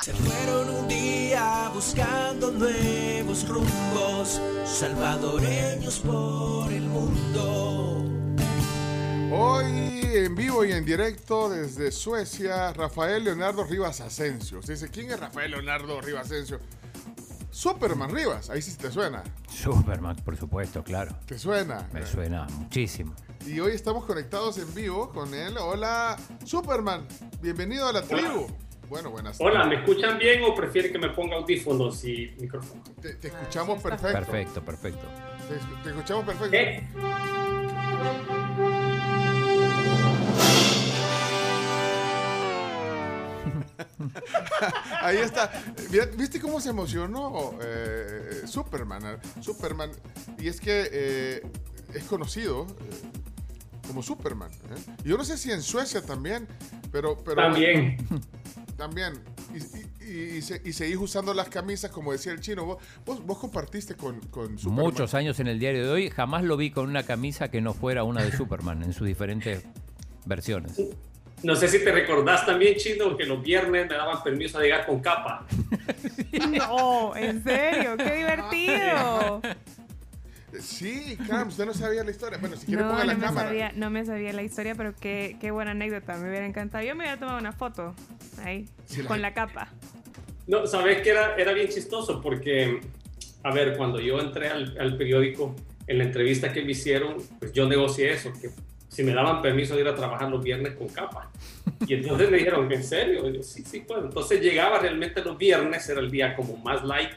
Se fueron un día buscando nuevos rumbos, salvadoreños por el mundo. Hoy en vivo y en directo desde Suecia, Rafael Leonardo Rivas Asensio. Usted dice, ¿quién es Rafael Leonardo Rivas Asensio? Superman Rivas, ahí sí te suena. Superman, por supuesto, claro. ¿Te suena? Me suena muchísimo. Y hoy estamos conectados en vivo con él. Hola, Superman. Bienvenido a la tribu. Bueno, buenas tardes. Hola, ¿me escuchan bien o prefieren que me ponga audífonos y micrófono? Te, te escuchamos perfecto. Perfecto, perfecto. Te, te escuchamos perfecto. ¿Qué? Ahí está. Mira, ¿Viste cómo se emocionó eh, Superman? eh? Superman. Y es que eh, es conocido eh, como Superman. ¿eh? Yo no sé si en Suecia también, pero... pero También. También. Y, y, y, se- y seguís usando las camisas, como decía el chino. Vos, vos, vos compartiste con, con Superman. Muchos años en el diario de hoy, jamás lo vi con una camisa que no fuera una de Superman en sus diferentes versiones. No sé si te recordás también, Chino, que los viernes me daban permiso a llegar con capa. No, en serio, qué divertido. Sí, Cam, usted no sabía la historia. Bueno, si quiere No, ponga la no me, cámara. sabía, no me sabía la historia, pero qué, qué buena anécdota. Me hubiera encantado. Yo me hubiera tomado una foto ahí, Sí, la- con la capa. No, sabes que era, era bien chistoso porque, a ver, cuando yo entré al, al periódico, en la entrevista que me hicieron, pues yo negocié eso, que si me daban permiso de ir a trabajar los viernes con capa. Y entonces me dijeron, ¿en serio? Y yo, sí, sí, pues. Entonces llegaba realmente los viernes, era el día como más light,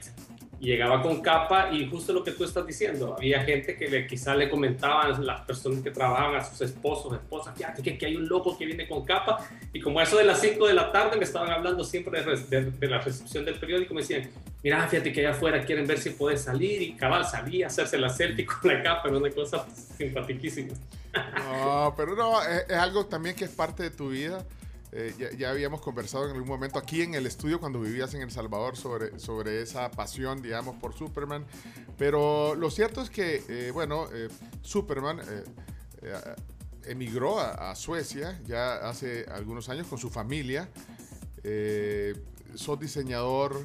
llegaba con capa y justo lo que tú estás diciendo, había gente que le, quizá le comentaban las personas que trabajaban a sus esposos, esposas, fíjate que, que hay un loco que viene con capa y como eso de las 5 de la tarde me estaban hablando siempre de, de- de la recepción del periódico, me decían, mira, fíjate que allá afuera quieren ver si puedes salir y cabal salía a hacerse la selfie con la capa, era una cosa simpaticísima. No, pero no, es, es algo también que es parte de tu vida. Eh, ya, ya habíamos conversado en algún momento aquí en el estudio cuando vivías en El Salvador sobre, sobre esa pasión, digamos, por Superman. Pero lo cierto es que, eh, bueno, eh, Superman eh, eh, emigró a, a Suecia ya hace algunos años con su familia. Eh, sos diseñador,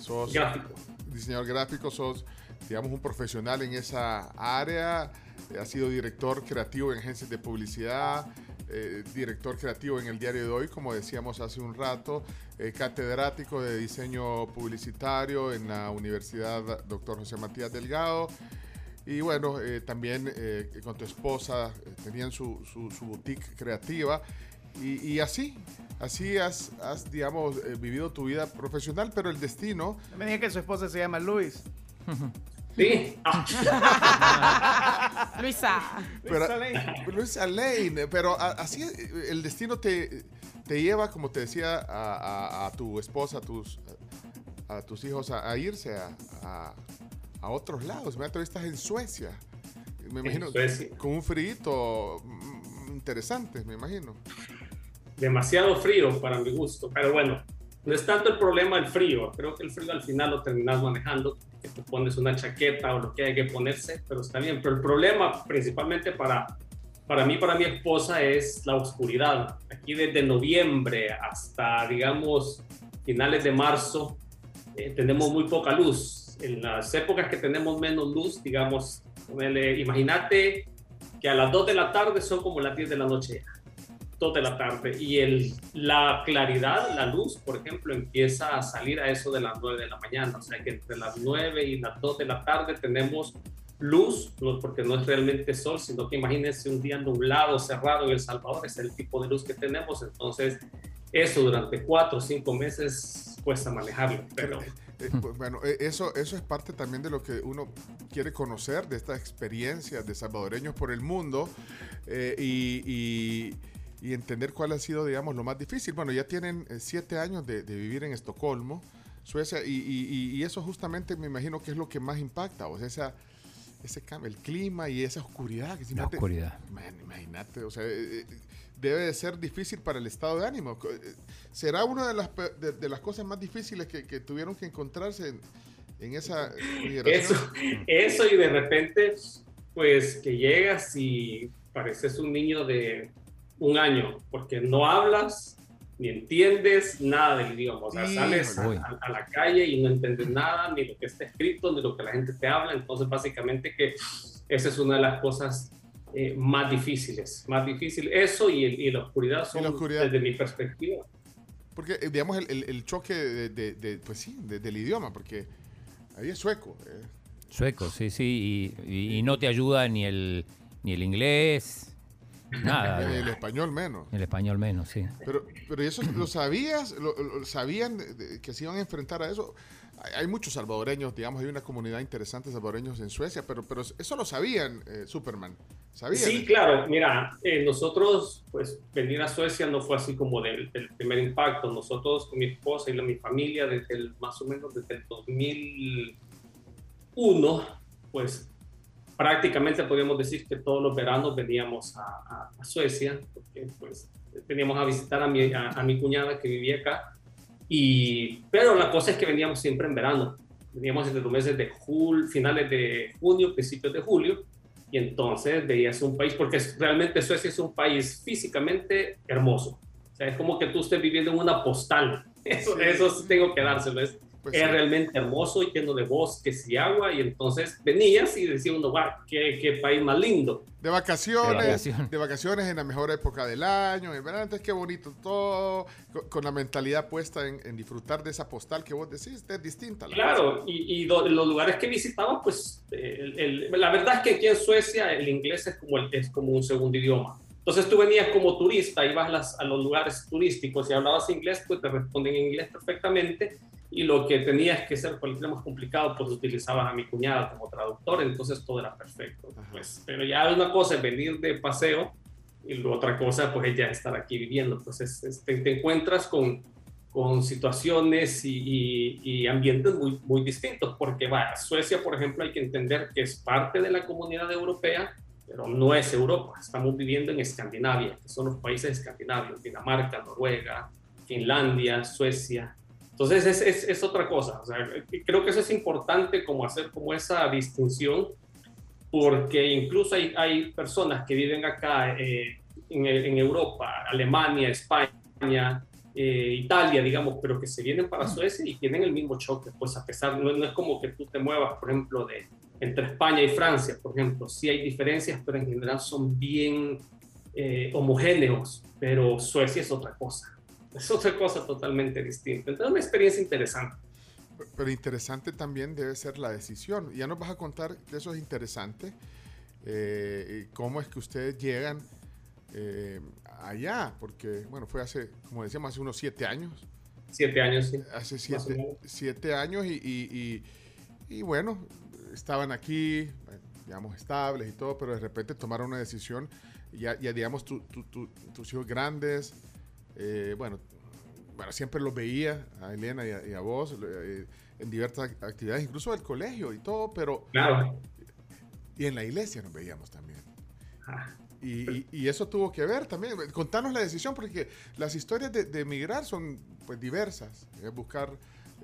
sos Gráfico. diseñador gráfico, sos, digamos, un profesional en esa área, has sido director creativo en agencias de publicidad, eh, director creativo en el diario de hoy, como decíamos hace un rato, eh, catedrático de diseño publicitario en la Universidad Dr. José Matías Delgado. Y bueno, eh, también con tu esposa tenían su, su, su boutique creativa. Y, y así, así has, has digamos, vivido tu vida profesional, pero el destino Me dije que su esposa se llama Luis. Sí, Luisa. Pero, Lane. Luis Alain, pero así el destino te, te lleva, como te decía, a, a- a tu esposa, a tus, a tus hijos, a, a irse a, a- a otros lados. Mira, tú estás en Suecia. Me imagino Suecia. con un frío interesante, me imagino. demasiado frío para mi gusto, pero bueno, no es tanto el problema el frío, creo que el frío al final lo terminas manejando, que te pones una chaqueta o lo que hay que ponerse, pero está bien, pero el problema principalmente para, para mí, para mi esposa, es la oscuridad. Aquí desde noviembre hasta, digamos, finales de marzo, eh, tenemos muy poca luz. En las épocas que tenemos menos luz, digamos, imagínate que a las 2 de la tarde son como las 10 de la noche. 2 de la tarde y el, la claridad, la luz, por ejemplo, empieza a salir a eso de las 9 de la mañana. O sea que entre las 9 y las 2 de la tarde tenemos luz, porque no es realmente sol, sino que imagínense un día nublado, cerrado en El Salvador, es el tipo de luz que tenemos. Entonces, eso durante 4 o 5 meses cuesta manejarlo. Pero Eh, pues, bueno, eh, eso, eso es parte también de lo que uno quiere conocer, de estas experiencias de salvadoreños por el mundo eh, y, y- y entender cuál ha sido, digamos, lo más difícil. Bueno, ya tienen eh, siete años de, de vivir en Estocolmo, Suecia, y, y- y- y eso justamente me imagino que es lo que más impacta, o sea, esa, ese cambio, el clima y esa oscuridad. Que La imagínate- oscuridad. Imagínate, o sea, eh, eh, debe de ser difícil para el estado de ánimo. ¿Será una de las, de, de las cosas más difíciles que, que tuvieron que encontrarse en, en esa migración? Eso, eso y de repente, pues que llegas y pareces un niño de un año, porque no hablas, ni entiendes nada del idioma. O sea, sales a, a- a la calle y no entiendes nada, ni lo que está escrito, ni lo que la gente te habla. Entonces, básicamente que esa es una de las cosas eh, más difíciles. Más difícil eso y, el- y la oscuridad son, la oscuridad. desde mi perspectiva. Porque, eh, digamos, el, el- el choque de, de- de- pues sí, de- del idioma, porque ahí es sueco. eh. Sueco, sí, sí. Y, y- y no te ayuda ni el, ni el inglés, nada. el español menos. El español menos, sí. Pero, pero ¿y eso lo sabías? ¿Lo, lo- sabían que se iban a enfrentar a eso? Hay, hay muchos salvadoreños, digamos, hay una comunidad interesante de salvadoreños en Suecia, pero, pero eso lo sabían, eh, Superman. ¿Sabían? Sí, claro. Mira, eh, nosotros, pues, venir a Suecia no fue así como del, del primer impacto. Nosotros, con mi esposa y la, mi familia, desde el, más o menos desde el 2001, pues, prácticamente podríamos decir que todos los veranos veníamos a, a- a Suecia, porque, pues, veníamos a visitar a mi, a, a mi cuñada que vivía acá. Y, pero la cosa es que veníamos siempre en verano. Veníamos desde los meses de julio, finales de junio, principios de julio y entonces veías un país, porque realmente Suecia es un país físicamente hermoso. O sea, es como que tú estés viviendo en una postal. Eso, Sí. eso tengo que dárselo. Es, Pues es sí. realmente hermoso y lleno de bosques y agua. Y entonces venías y decía uno, wow, qué, qué país más lindo. De vacaciones, De de vacaciones. en la mejor época del año, en verano, entonces qué bonito todo, con, con la mentalidad puesta en, en disfrutar de esa postal que vos decís, es distinta. la Claro, y, y do- los lugares que visitamos, pues el- el- la verdad es que aquí en Suecia el inglés es como, el- es como un segundo idioma. Entonces tú venías como turista, ibas a los lugares turísticos y hablabas inglés, pues te responden en inglés perfectamente. Y lo que tenías que ser cualquier más complicado, pues utilizabas a mi cuñada como traductor, entonces todo era perfecto. Pues, pero ya una cosa es venir de paseo y la otra cosa pues es ya estar aquí viviendo. Pues es- es- te, te encuentras con, con situaciones y, y- y ambientes muy, muy distintos, porque vaya, Suecia, por ejemplo, hay que entender que es parte de la comunidad europea, pero no es Europa. Estamos viviendo en Escandinavia, que son los países escandinavos, Dinamarca, Noruega, Finlandia, Suecia. Entonces es, es, es otra cosa. O sea, creo que eso es importante como hacer como esa distinción, porque incluso hay, hay personas que viven acá eh, en, en Europa, Alemania, España, eh, Italia, digamos, pero que se vienen para Suecia y tienen el mismo choque, pues a pesar, no, no es como que tú te muevas, por ejemplo, de, entre España y Francia, por ejemplo, sí hay diferencias, pero en general son bien eh, homogéneos, pero Suecia es otra cosa, es otra cosa totalmente distinta. Entonces, una experiencia interesante. Pero interesante también debe ser la decisión. Ya nos vas a contar que eso es interesante. eh, cómo es que ustedes llegan eh, allá, porque, bueno, fue hace, como decíamos, hace unos siete años. Siete años, sí. Hace siete, siete años y, y- y- y bueno, estaban aquí, digamos, estables y todo, pero de repente tomaron una decisión. Ya, ya digamos, tu- tu- tu- tus hijos grandes, eh, bueno, bueno, siempre los veía a Elena y a, y a vos eh, en diversas actividades, incluso del colegio y todo, pero Claro. y en la iglesia nos veíamos también. Ah, Y, y- y eso tuvo que ver también. Contanos la decisión, porque las historias de, de emigrar son pues diversas, es buscar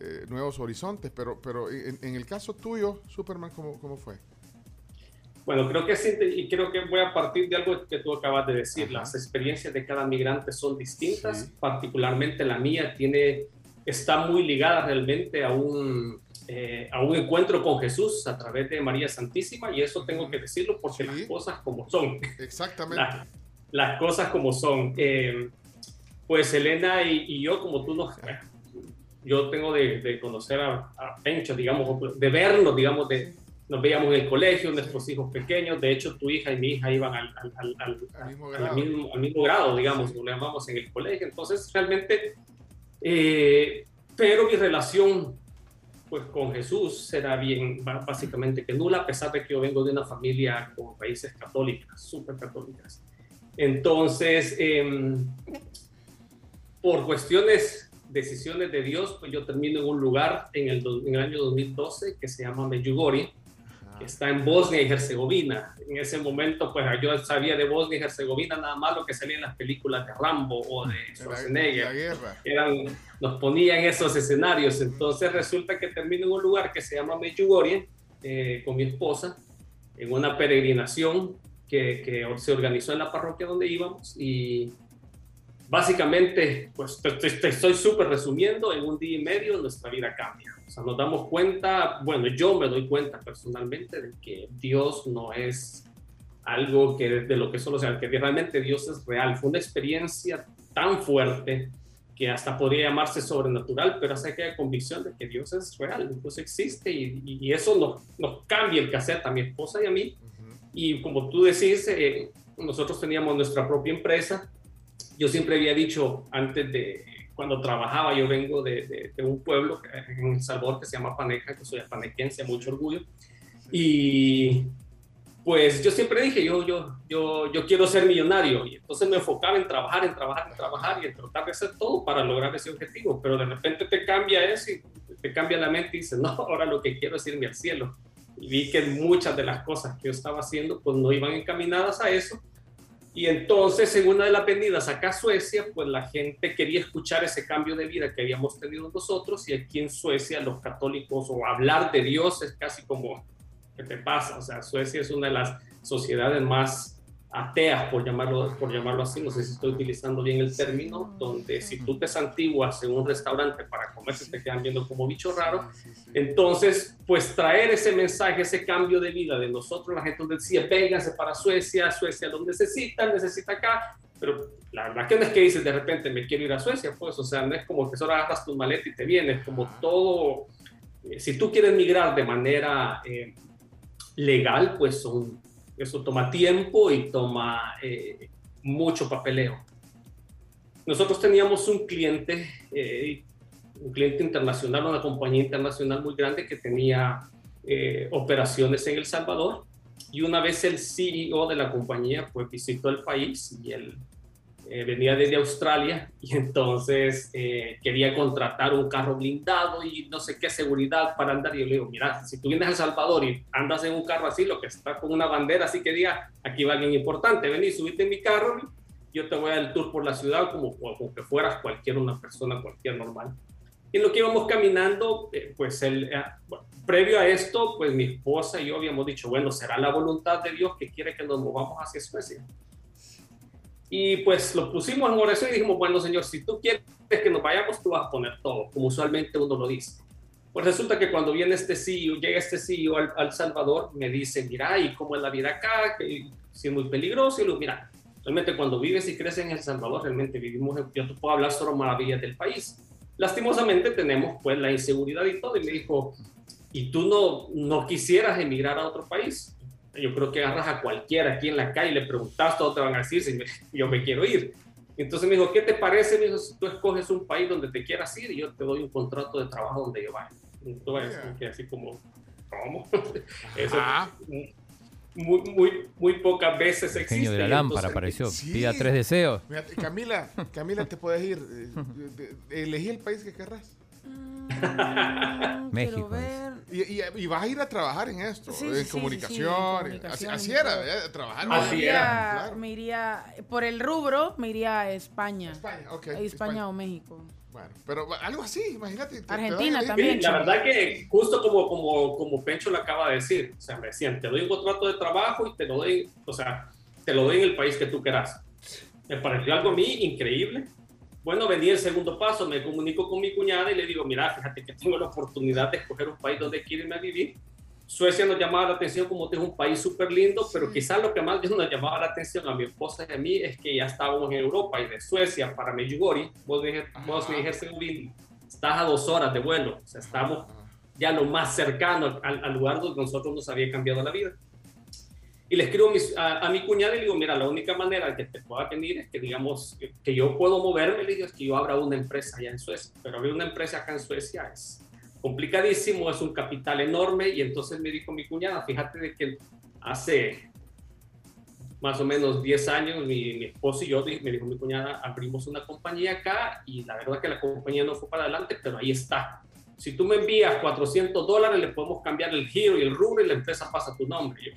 eh, nuevos horizontes, pero, pero en, en el caso tuyo, Superman, ¿cómo, cómo fue? Bueno, creo que sí, y creo que voy a partir de algo que tú acabas de decir. Ajá. Las experiencias de cada migrante son distintas, Sí. particularmente la mía tiene, está muy ligada realmente a un, eh, a un encuentro con Jesús a través de María Santísima, y eso tengo que decirlo porque Sí. las cosas como son. Exactamente. La- las cosas como son. Eh, pues Elena y, y yo, como tú nos... bueno, yo tengo de, de conocer a, a Pencho, digamos, de vernos, digamos, de, nos veíamos en el colegio, nuestros hijos pequeños. De hecho, tu hija y mi hija iban al, al, al, al- mismo grado. mismo, mismo grado, digamos, lo llamamos en el colegio. Entonces, realmente, eh, pero mi relación pues con Jesús era bien, básicamente que nula, a pesar de que yo vengo de una familia con raíces católicas, súper católicas. Entonces, em, por cuestiones, decisiones de Dios, pues yo termino en un lugar en el, en el año 2012 que se llama Medjugorje, que está en Bosnia y Herzegovina. En ese momento, pues yo sabía de Bosnia y Herzegovina nada más lo que salía en las películas de Rambo o de la, Schwarzenegger la guerra. eran, nos ponían esos escenarios. Entonces resulta que termino en un lugar que se llama Medjugorje eh, con mi esposa, en una peregrinación que, que se organizó en la parroquia donde íbamos y básicamente, pues te, te- te estoy súper resumiendo, en un día y medio nuestra vida cambia. O sea, nos damos cuenta, bueno, yo me doy cuenta personalmente de que Dios no es algo que de lo que solo sea, que realmente Dios es real. Fue una experiencia tan fuerte que hasta podría llamarse sobrenatural, pero hace que haya convicción de que Dios es real, Dios existe y, y- eso nos, nos cambia el cassette a mi esposa y a mí. Y como tú decís, eh, nosotros teníamos nuestra propia empresa. Yo siempre había dicho antes de cuando trabajaba, yo vengo de, un pueblo en Salvador que se llama Paneca, que soy panequense, mucho orgullo. Y pues yo siempre dije, yo, yo, yo, yo quiero ser millonario. Y entonces me enfocaba en trabajar, en trabajar, en trabajar y en tratar de hacer todo para lograr ese objetivo. Pero de repente te cambia eso y te cambia la mente y dices, no, ahora lo que quiero es irme al cielo. Y vi que muchas de las cosas que yo estaba haciendo pues no iban encaminadas a eso. Y entonces, en una de las venidas acá a Suecia, pues la gente quería escuchar ese cambio de vida que habíamos tenido nosotros. Y aquí en Suecia, los católicos, o hablar de Dios es casi como, ¿qué te pasa? O sea, Suecia es una de las sociedades más ateas, por llamarlo, por llamarlo así, no sé si estoy utilizando bien el término, donde si tú te santiguas en un restaurante para comer, se te quedan viendo como bicho raro. Entonces, pues traer ese mensaje, ese cambio de vida de nosotros, la gente decía, vénganse para Suecia, Suecia lo necesita, necesita acá, pero la verdad que no es que dices de repente me quiero ir a Suecia, pues, o sea, no es como que solo agarras tu maleta y te vienes, como todo, eh, si tú quieres migrar de manera eh, legal, pues son, eso toma tiempo y toma eh, mucho papeleo. Nosotros teníamos un cliente, eh, un cliente internacional, una compañía internacional muy grande que tenía eh, operaciones en El Salvador y una vez el CEO de la compañía pues visitó el país y él eh, venía desde Australia y entonces eh, quería contratar un carro blindado y no sé qué seguridad para andar. Y yo le digo, mira, si tú vienes a El Salvador y andas en un carro así, lo que está con una bandera así que diga, aquí va alguien importante, ven y subite en mi carro, yo te voy a dar el tour por la ciudad como, como que fueras cualquier una persona, cualquier normal. Y en lo que íbamos caminando, eh, pues el, eh, bueno, previo a esto, pues mi esposa y yo habíamos dicho, bueno, será la voluntad de Dios que quiere que nos movamos hacia Suecia. Y pues lo pusimos en oración y dijimos, bueno, Señor, si tú quieres que nos vayamos, tú vas a poner todo, como usualmente uno lo dice. Pues resulta que cuando viene este CEO, llega este CEO al, al Salvador, me dice, mira, ¿y cómo es la vida acá? Que si es muy peligroso. Y lo mira, realmente cuando vives y creces en El Salvador, realmente vivimos, en, yo te puedo hablar solo maravillas del país. Lastimosamente tenemos pues la inseguridad y todo. Y me dijo, ¿y tú no, no quisieras emigrar a otro país? Yo creo que agarras a cualquiera aquí en la calle y le preguntas, todos te van a decir si me- yo me quiero ir. Entonces me dijo, ¿qué te parece? Me dijo, si tú escoges un país donde te quieras ir y yo te doy un contrato de trabajo donde yo vaya. Entonces, Yeah. que así como, ¿cómo? Eso muy, muy, muy pocas veces El existe. genio de la lámpara entonces- apareció. Sí. Pida tres deseos. Mira, Camila, Camila, te puedes ir. eh, elegí el país que querrás. Mm, México, ver. Y, y- y vas a ir a trabajar en esto, Sí, en sí, comunicación. sí, sí, así, comunicación así y era. ¿eh? trabajar. Me Así iría, era, claro. me iría, por el rubro, me iría a España. España, ok. España, o México. Bueno, pero algo así, imagínate. te- te Argentina también. Sí, la verdad que justo como, como, como Pencho lo acaba de decir, o sea, me decían, te doy un contrato de trabajo y te lo doy, o sea, te lo doy en el país que tú quieras. Me pareció algo a mí increíble. Bueno, venía el segundo paso, me comunico con mi cuñada y le digo, mira, fíjate que tengo la oportunidad de escoger un país donde quiero irme a vivir. Suecia nos llamaba la atención como que es un país súper lindo, pero quizás lo que más nos llamaba la atención a mi esposa y a mí es que ya estábamos en Europa y de Suecia para Medjugorje, vos, me dijiste, estás a dos horas de vuelo, o sea, estamos ya lo más cercano al, al lugar donde nosotros nos había cambiado la vida. Y le escribo a, a- a mi cuñada y le digo, mira, la única manera que te pueda venir es que, digamos, que, que yo puedo moverme, le digo, es que yo abra una empresa allá en Suecia. Pero abrir una empresa acá en Suecia es complicadísimo, es un capital enorme. Y entonces me dijo mi cuñada, fíjate de que hace más o menos 10 años, mi, mi esposo y yo, me dijo mi cuñada, abrimos una compañía acá y la verdad que la compañía no fue para adelante, pero ahí está. Si tú me envías 400 dólares, le podemos cambiar el giro y el rubro y la empresa pasa tu nombre. Yo,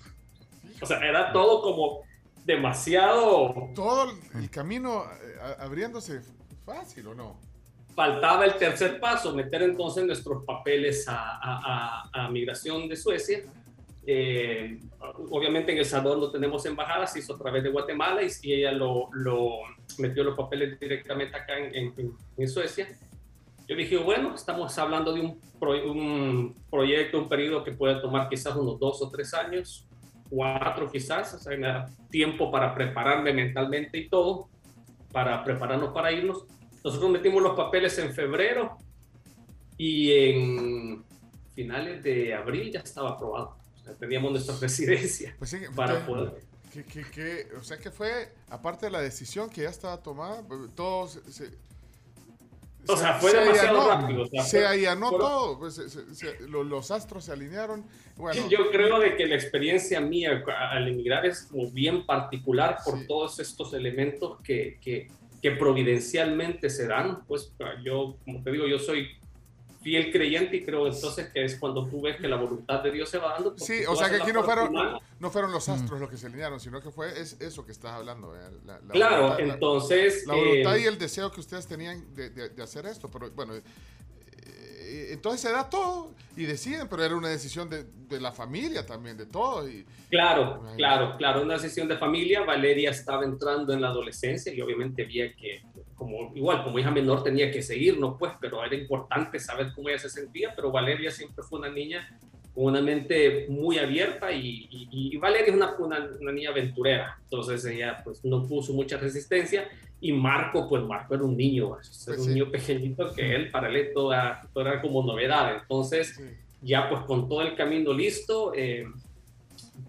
o sea, era todo como demasiado, Todo el- camino eh, abriéndose fácil, ¿o no? faltaba el tercer paso, meter entonces nuestros papeles a, a- a- a migración de Suecia. eh, obviamente en El Salvador no tenemos embajada, se hizo a través de Guatemala y, y ella lo, lo, metió los papeles directamente acá en, en, en, Suecia. Yo dije, bueno, estamos hablando de un, pro, un, proyecto, un periodo que puede tomar quizás unos dos o tres años, cuatro quizás, o sea, me da tiempo para prepararme mentalmente y todo, para prepararnos para irnos. Nosotros metimos los papeles en febrero y en finales de abril ya estaba aprobado teníamos nuestra residencia pues sí, para poder... Que, que, que, o sea que fue, aparte de la decisión que ya estaba tomada, todos... Se, o sea, fue demasiado allanó, rápido. O sea, se allanó todo, pues, se, se, los, los, astros se alinearon. Bueno, yo creo de que la experiencia mía al emigrar es como bien particular por Sí. todos estos elementos que, que, que providencialmente se dan. Pues yo, como te digo, yo soy fiel creyente y creo entonces que es cuando tú ves que la voluntad de Dios se va dando. Sí, o sea que aquí no fueron, humana. no fueron los astros los que se alinearon, sino que fue es eso que estás hablando. eh, La, la Claro, voluntad- la- entonces... La voluntad eh, y el deseo que ustedes tenían de, de- de hacer esto, pero bueno, eh, entonces se da todo y deciden, pero era una decisión de, de la familia también, de todos. Y, Claro, Ay. claro, claro, una sesión de familia. Valeria estaba entrando en la adolescencia y obviamente había que, como igual como hija menor tenía que seguirnos, pues, pero era importante saber cómo ella se sentía. Pero Valeria siempre fue una niña con una mente muy abierta y, y- y Valeria es una, una, una niña aventurera, entonces ella pues no puso mucha resistencia y Marco, pues Marco era un niño, era Pues un sí. niño pequeñito que él para él todo era, todo era como novedad, entonces sí. ya pues con todo el camino listo, eh,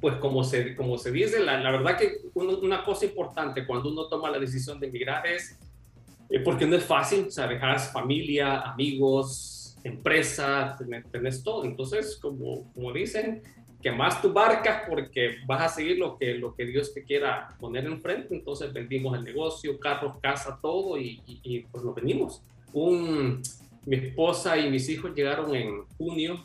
pues como se, como se dice, la, la verdad que uno- una cosa importante cuando uno toma la decisión de emigrar es, eh, porque no es fácil, o sea, dejas familia, amigos, empresa, tenés todo, entonces como, como dicen, quemas tu barca porque vas a seguir lo que, lo que Dios te quiera poner enfrente, entonces vendimos el negocio, carros, casa, todo y, y, y, pues nos venimos. Un, mi esposa y mis hijos llegaron en junio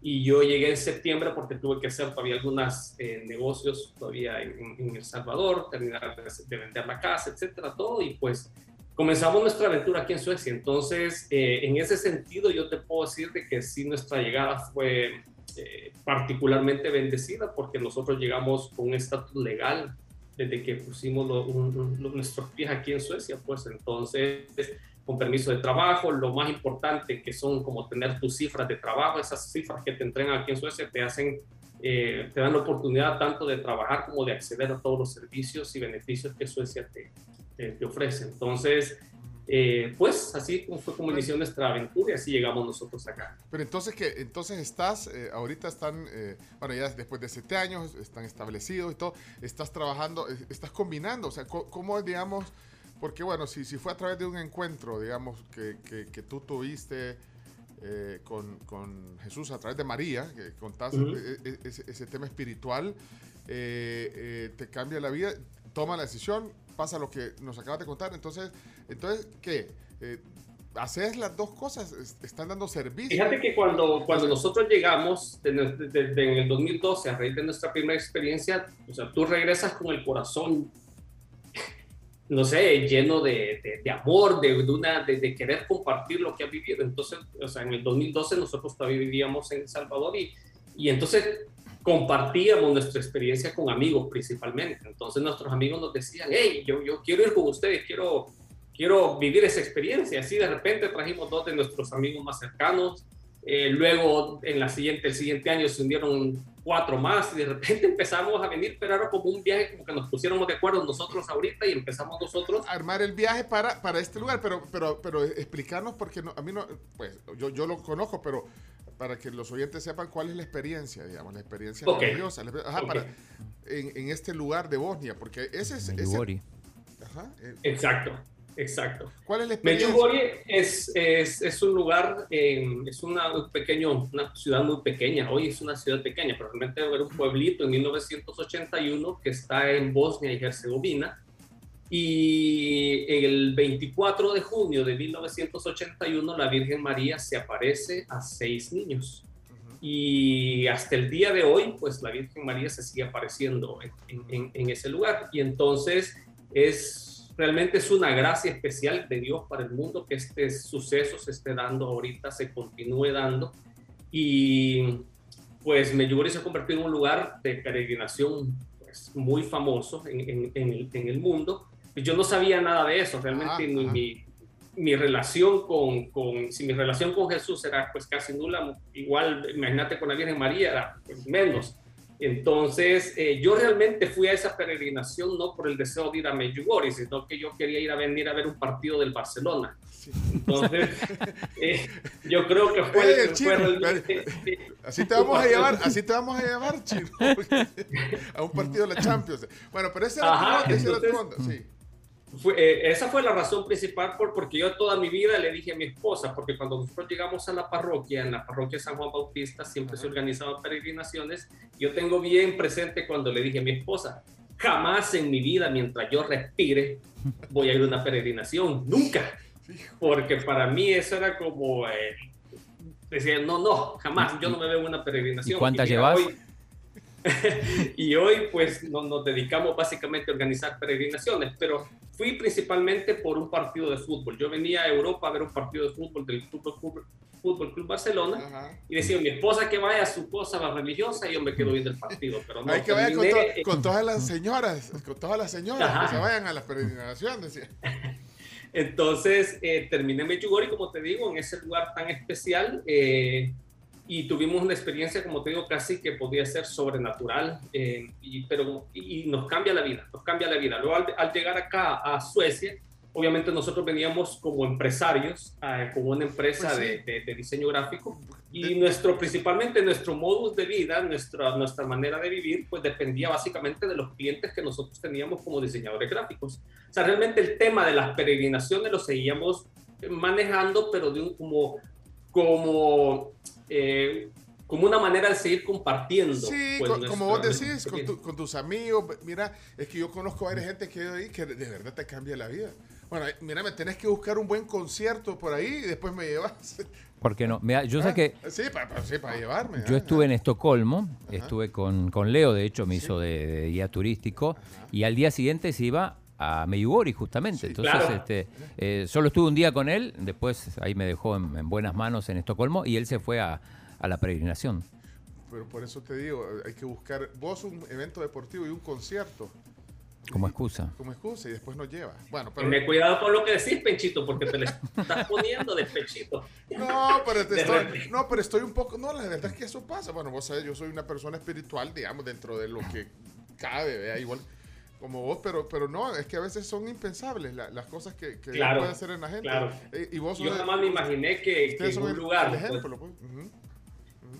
y yo llegué en septiembre porque tuve que hacer todavía algunos eh, negocios todavía en, en, El Salvador, terminar de, vender la casa, etcétera, todo. Y pues comenzamos nuestra aventura aquí en Suecia. Entonces, eh, en ese sentido, yo te puedo decir de que sí, nuestra llegada fue eh, particularmente bendecida porque nosotros llegamos con un estatus legal desde que pusimos lo, un, un, nuestros pies aquí en Suecia. Pues entonces con permiso de trabajo, lo más importante que son como tener tus cifras de trabajo, esas cifras que te entregan aquí en Suecia te hacen, eh, te dan la oportunidad tanto de trabajar como de acceder a todos los servicios y beneficios que Suecia te, te, te ofrece. Entonces, eh, pues así fue como inició nuestra aventura y así llegamos nosotros acá. Pero entonces que entonces estás, eh, ahorita están, eh, bueno, ya después de siete años están establecidos y todo, estás trabajando, eh, estás combinando, o sea, ¿cómo, digamos, porque bueno, si, si fue a través de un encuentro, digamos, que, que, que tú tuviste eh, con, con, Jesús a través de María, que contás uh -huh. ese, ese, tema espiritual, te cambia la vida, toma la decisión, pasa lo que nos acabas de contar, entonces, entonces ¿qué? Eh, haces las dos cosas, están dando servicio. Fíjate que cuando, cuando nosotros llegamos de, de, de, en el 2012, a raíz de nuestra primera experiencia, o sea, tú regresas con el corazón, no sé, lleno de, de amor, de, una, de, querer compartir lo que has vivido. Entonces, o sea, en el 2012 nosotros todavía vivíamos en El Salvador y, y entonces compartíamos nuestra experiencia con amigos principalmente. Entonces nuestros amigos nos decían, hey, yo, yo quiero ir con ustedes, quiero quiero vivir esa experiencia. Así de repente trajimos dos de nuestros amigos más cercanos. Eh, luego, en la siguiente, el siguiente año se unieron cuatro más y de repente empezamos a venir, pero era como un viaje, como que nos pusiéramos de acuerdo nosotros ahorita y empezamos nosotros. A armar el viaje para, para este lugar, pero, pero, pero explicarnos porque no, a mí no, pues yo, yo lo conozco, pero para que los oyentes sepan cuál es la experiencia, digamos, la experiencia okay. religiosa. Ajá, okay. para, en, en, este lugar de Bosnia, porque ese es... Ajá, eh, Exacto. Exacto. ¿Cuál es la experiencia? Medjugorje es, es, es, un lugar, eh, es una, un pequeño, una ciudad muy pequeña, hoy es una ciudad pequeña, pero realmente era un pueblito en 1981 que está en Bosnia y Herzegovina. Y el 24 de junio de 1981 la Virgen María se aparece a seis niños. Uh -huh. Y hasta el día de hoy, pues la Virgen María se sigue apareciendo en, en, en ese lugar. Y entonces es realmente es una gracia especial de Dios para el mundo que este suceso se esté dando ahorita, se continúe dando. Y pues Medjugorje se ha convertido en un lugar de peregrinación pues, muy famoso en, en- en el, en el mundo. Y yo no sabía nada de eso, realmente Ajá, mi, ajá. mi- mi relación con, con, si mi relación con Jesús era pues casi nula, igual imagínate con la Virgen María era pues, menos. Entonces, eh, yo realmente fui a esa peregrinación no por el deseo de ir a Medjugorje, sino que yo quería ir a venir a ver un partido del Barcelona. Entonces, eh, yo creo que fue, Eh, chino, realmente- Así te vamos a llevar, así te vamos a llevar, chino, a un partido de la Champions. Bueno, pero ese era Ajá, onda, ese era entonces- onda, sí. Fue- eh, esa fue la razón principal por, porque yo toda mi vida le dije a mi esposa, porque cuando nosotros llegamos a la parroquia, en la parroquia San Juan Bautista, siempre se organizaban peregrinaciones, yo tengo bien presente cuando le dije a mi esposa, jamás en mi vida, mientras yo respire, voy a ir a una peregrinación, nunca, porque para mí eso era como, eh, decía, no, no, jamás, yo no me veo una peregrinación. ¿Y cuántas llevas? hoy- y hoy pues no- nos dedicamos básicamente a organizar peregrinaciones, pero fui principalmente por un partido de fútbol. Yo venía a Europa a ver un partido de fútbol del Fútbol Club, Fútbol Club Barcelona Ajá. y decía mi esposa que vaya a su cosa religiosa y yo me quedo viendo el partido, pero no Hay que vaya con, to- con todas las señoras, con todas las señoras Ajá. que se vayan a la peregrinación, decía. Entonces eh, terminé en Medjugorje, como te digo, en ese lugar tan especial eh, y tuvimos una experiencia, como te digo, casi que podía ser sobrenatural, eh, y, pero, y nos cambia la vida, nos cambia la vida. Luego al, al llegar acá a Suecia, obviamente nosotros veníamos como empresarios, eh, como una empresa Pues sí. de, de- de diseño gráfico y nuestro, principalmente nuestro modus de vida, nuestra, nuestra manera de vivir, pues dependía básicamente de los clientes que nosotros teníamos como diseñadores gráficos. O sea, realmente el tema de las peregrinaciones lo seguíamos manejando, pero de un como, como, eh, como una manera de seguir compartiendo. Sí, pues, como vos decís, con, tu- con tus amigos. Mira, es que yo conozco varias gente que ahí que de verdad te cambia la vida. Bueno, mira, me tenés que buscar un buen concierto por ahí y después me llevas. ¿Por qué no? Mira, yo sé Ah, que Sí, para sí, llevarme. yo ah, estuve en Estocolmo, estuve con, con Leo, de hecho me hizo de, de guía turístico, y al día siguiente se iba a Meyugori justamente. Sí, Entonces, claro. este, eh, solo estuve un día con él, después ahí me dejó en, en buenas manos en Estocolmo y él se fue a, a la peregrinación. Pero por eso te digo, hay que buscar vos un evento deportivo y un concierto Como excusa. como excusa y después nos lleva. Bueno, pero. Tené cuidado con lo que decís, Penchito, porque te le estás poniendo de pechito. No, pero te De estoy, no, pero estoy un poco. No, la verdad es que eso pasa. Bueno, vos sabés, yo soy una persona espiritual, digamos, dentro de lo que cabe, vea, igual como vos, pero, pero no, es que a veces son impensables la- las cosas que, que Claro, puede hacer en la gente. claro. Eh, y vos Yo jamás me imaginé que, que en un el- lugar, el pues, ejemplo, pues. Ujú.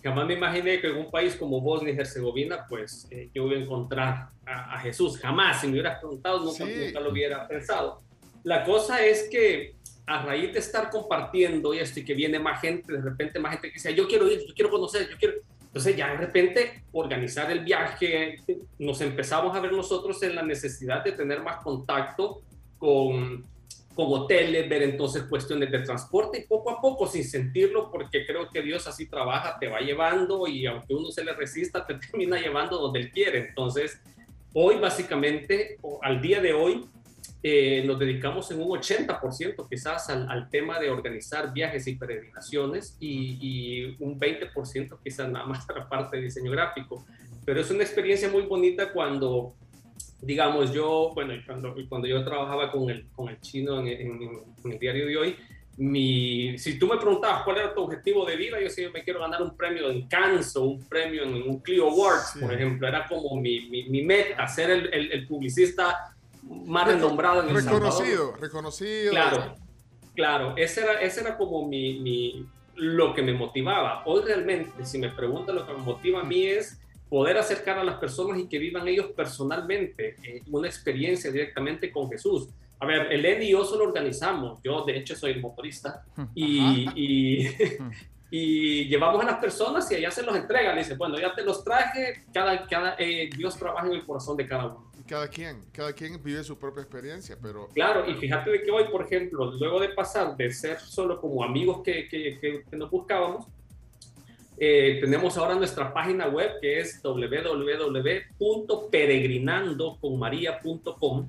jamás me imaginé que en un país como Bosnia y Herzegovina, pues eh, yo iba a encontrar a, a Jesús. Jamás, si me hubieras preguntado, nunca, Sí. nunca lo hubiera pensado. La cosa es que a raíz de estar compartiendo esto y que viene más gente, de repente más gente que dice, yo quiero ir, yo quiero conocer, yo quiero... Entonces ya de repente organizar el viaje, nos empezamos a ver nosotros en la necesidad de tener más contacto con, con hoteles, ver entonces cuestiones de transporte y poco a poco, sin sentirlo, porque creo que Dios así trabaja, te va llevando y aunque uno se le resista, te termina llevando donde Él quiere. Entonces, hoy básicamente, o al día de hoy, eh, nos dedicamos en un 80% quizás al, al tema de organizar viajes y peregrinaciones y, y un 20% quizás nada más a la parte de diseño gráfico. Pero es una experiencia muy bonita cuando, digamos, yo, bueno, cuando, cuando yo trabajaba con el, con el chino en, en- en el diario de hoy, mi, si tú me preguntabas cuál era tu objetivo de vida, yo decía, yo me quiero ganar un premio en Cannes o un premio en un Clio Awards, Sí. por ejemplo, era como mi, mi, mi meta, ser el, el, el publicista más renombrado en El Salvador. Reconocido, reconocido. Claro, claro, ese era, ese era como mi, mi- lo que me motivaba. Hoy realmente, si me preguntan lo que me motiva a mí es poder acercar a las personas y que vivan ellos personalmente eh, una experiencia directamente con Jesús. A ver, Eleni y yo solo organizamos, yo de hecho soy el motorista y, y, y llevamos a las personas y allá se los entregan. Dice, bueno, ya te los traje, cada, cada, eh, Dios trabaja en el corazón de cada uno. Cada quien, cada quien vive su propia experiencia, pero Claro, y fíjate de que hoy, por ejemplo, luego de pasar de ser solo como amigos que, que, que- que nos buscábamos, eh, tenemos ahora nuestra página web que es www.peregrinandoconmaria.com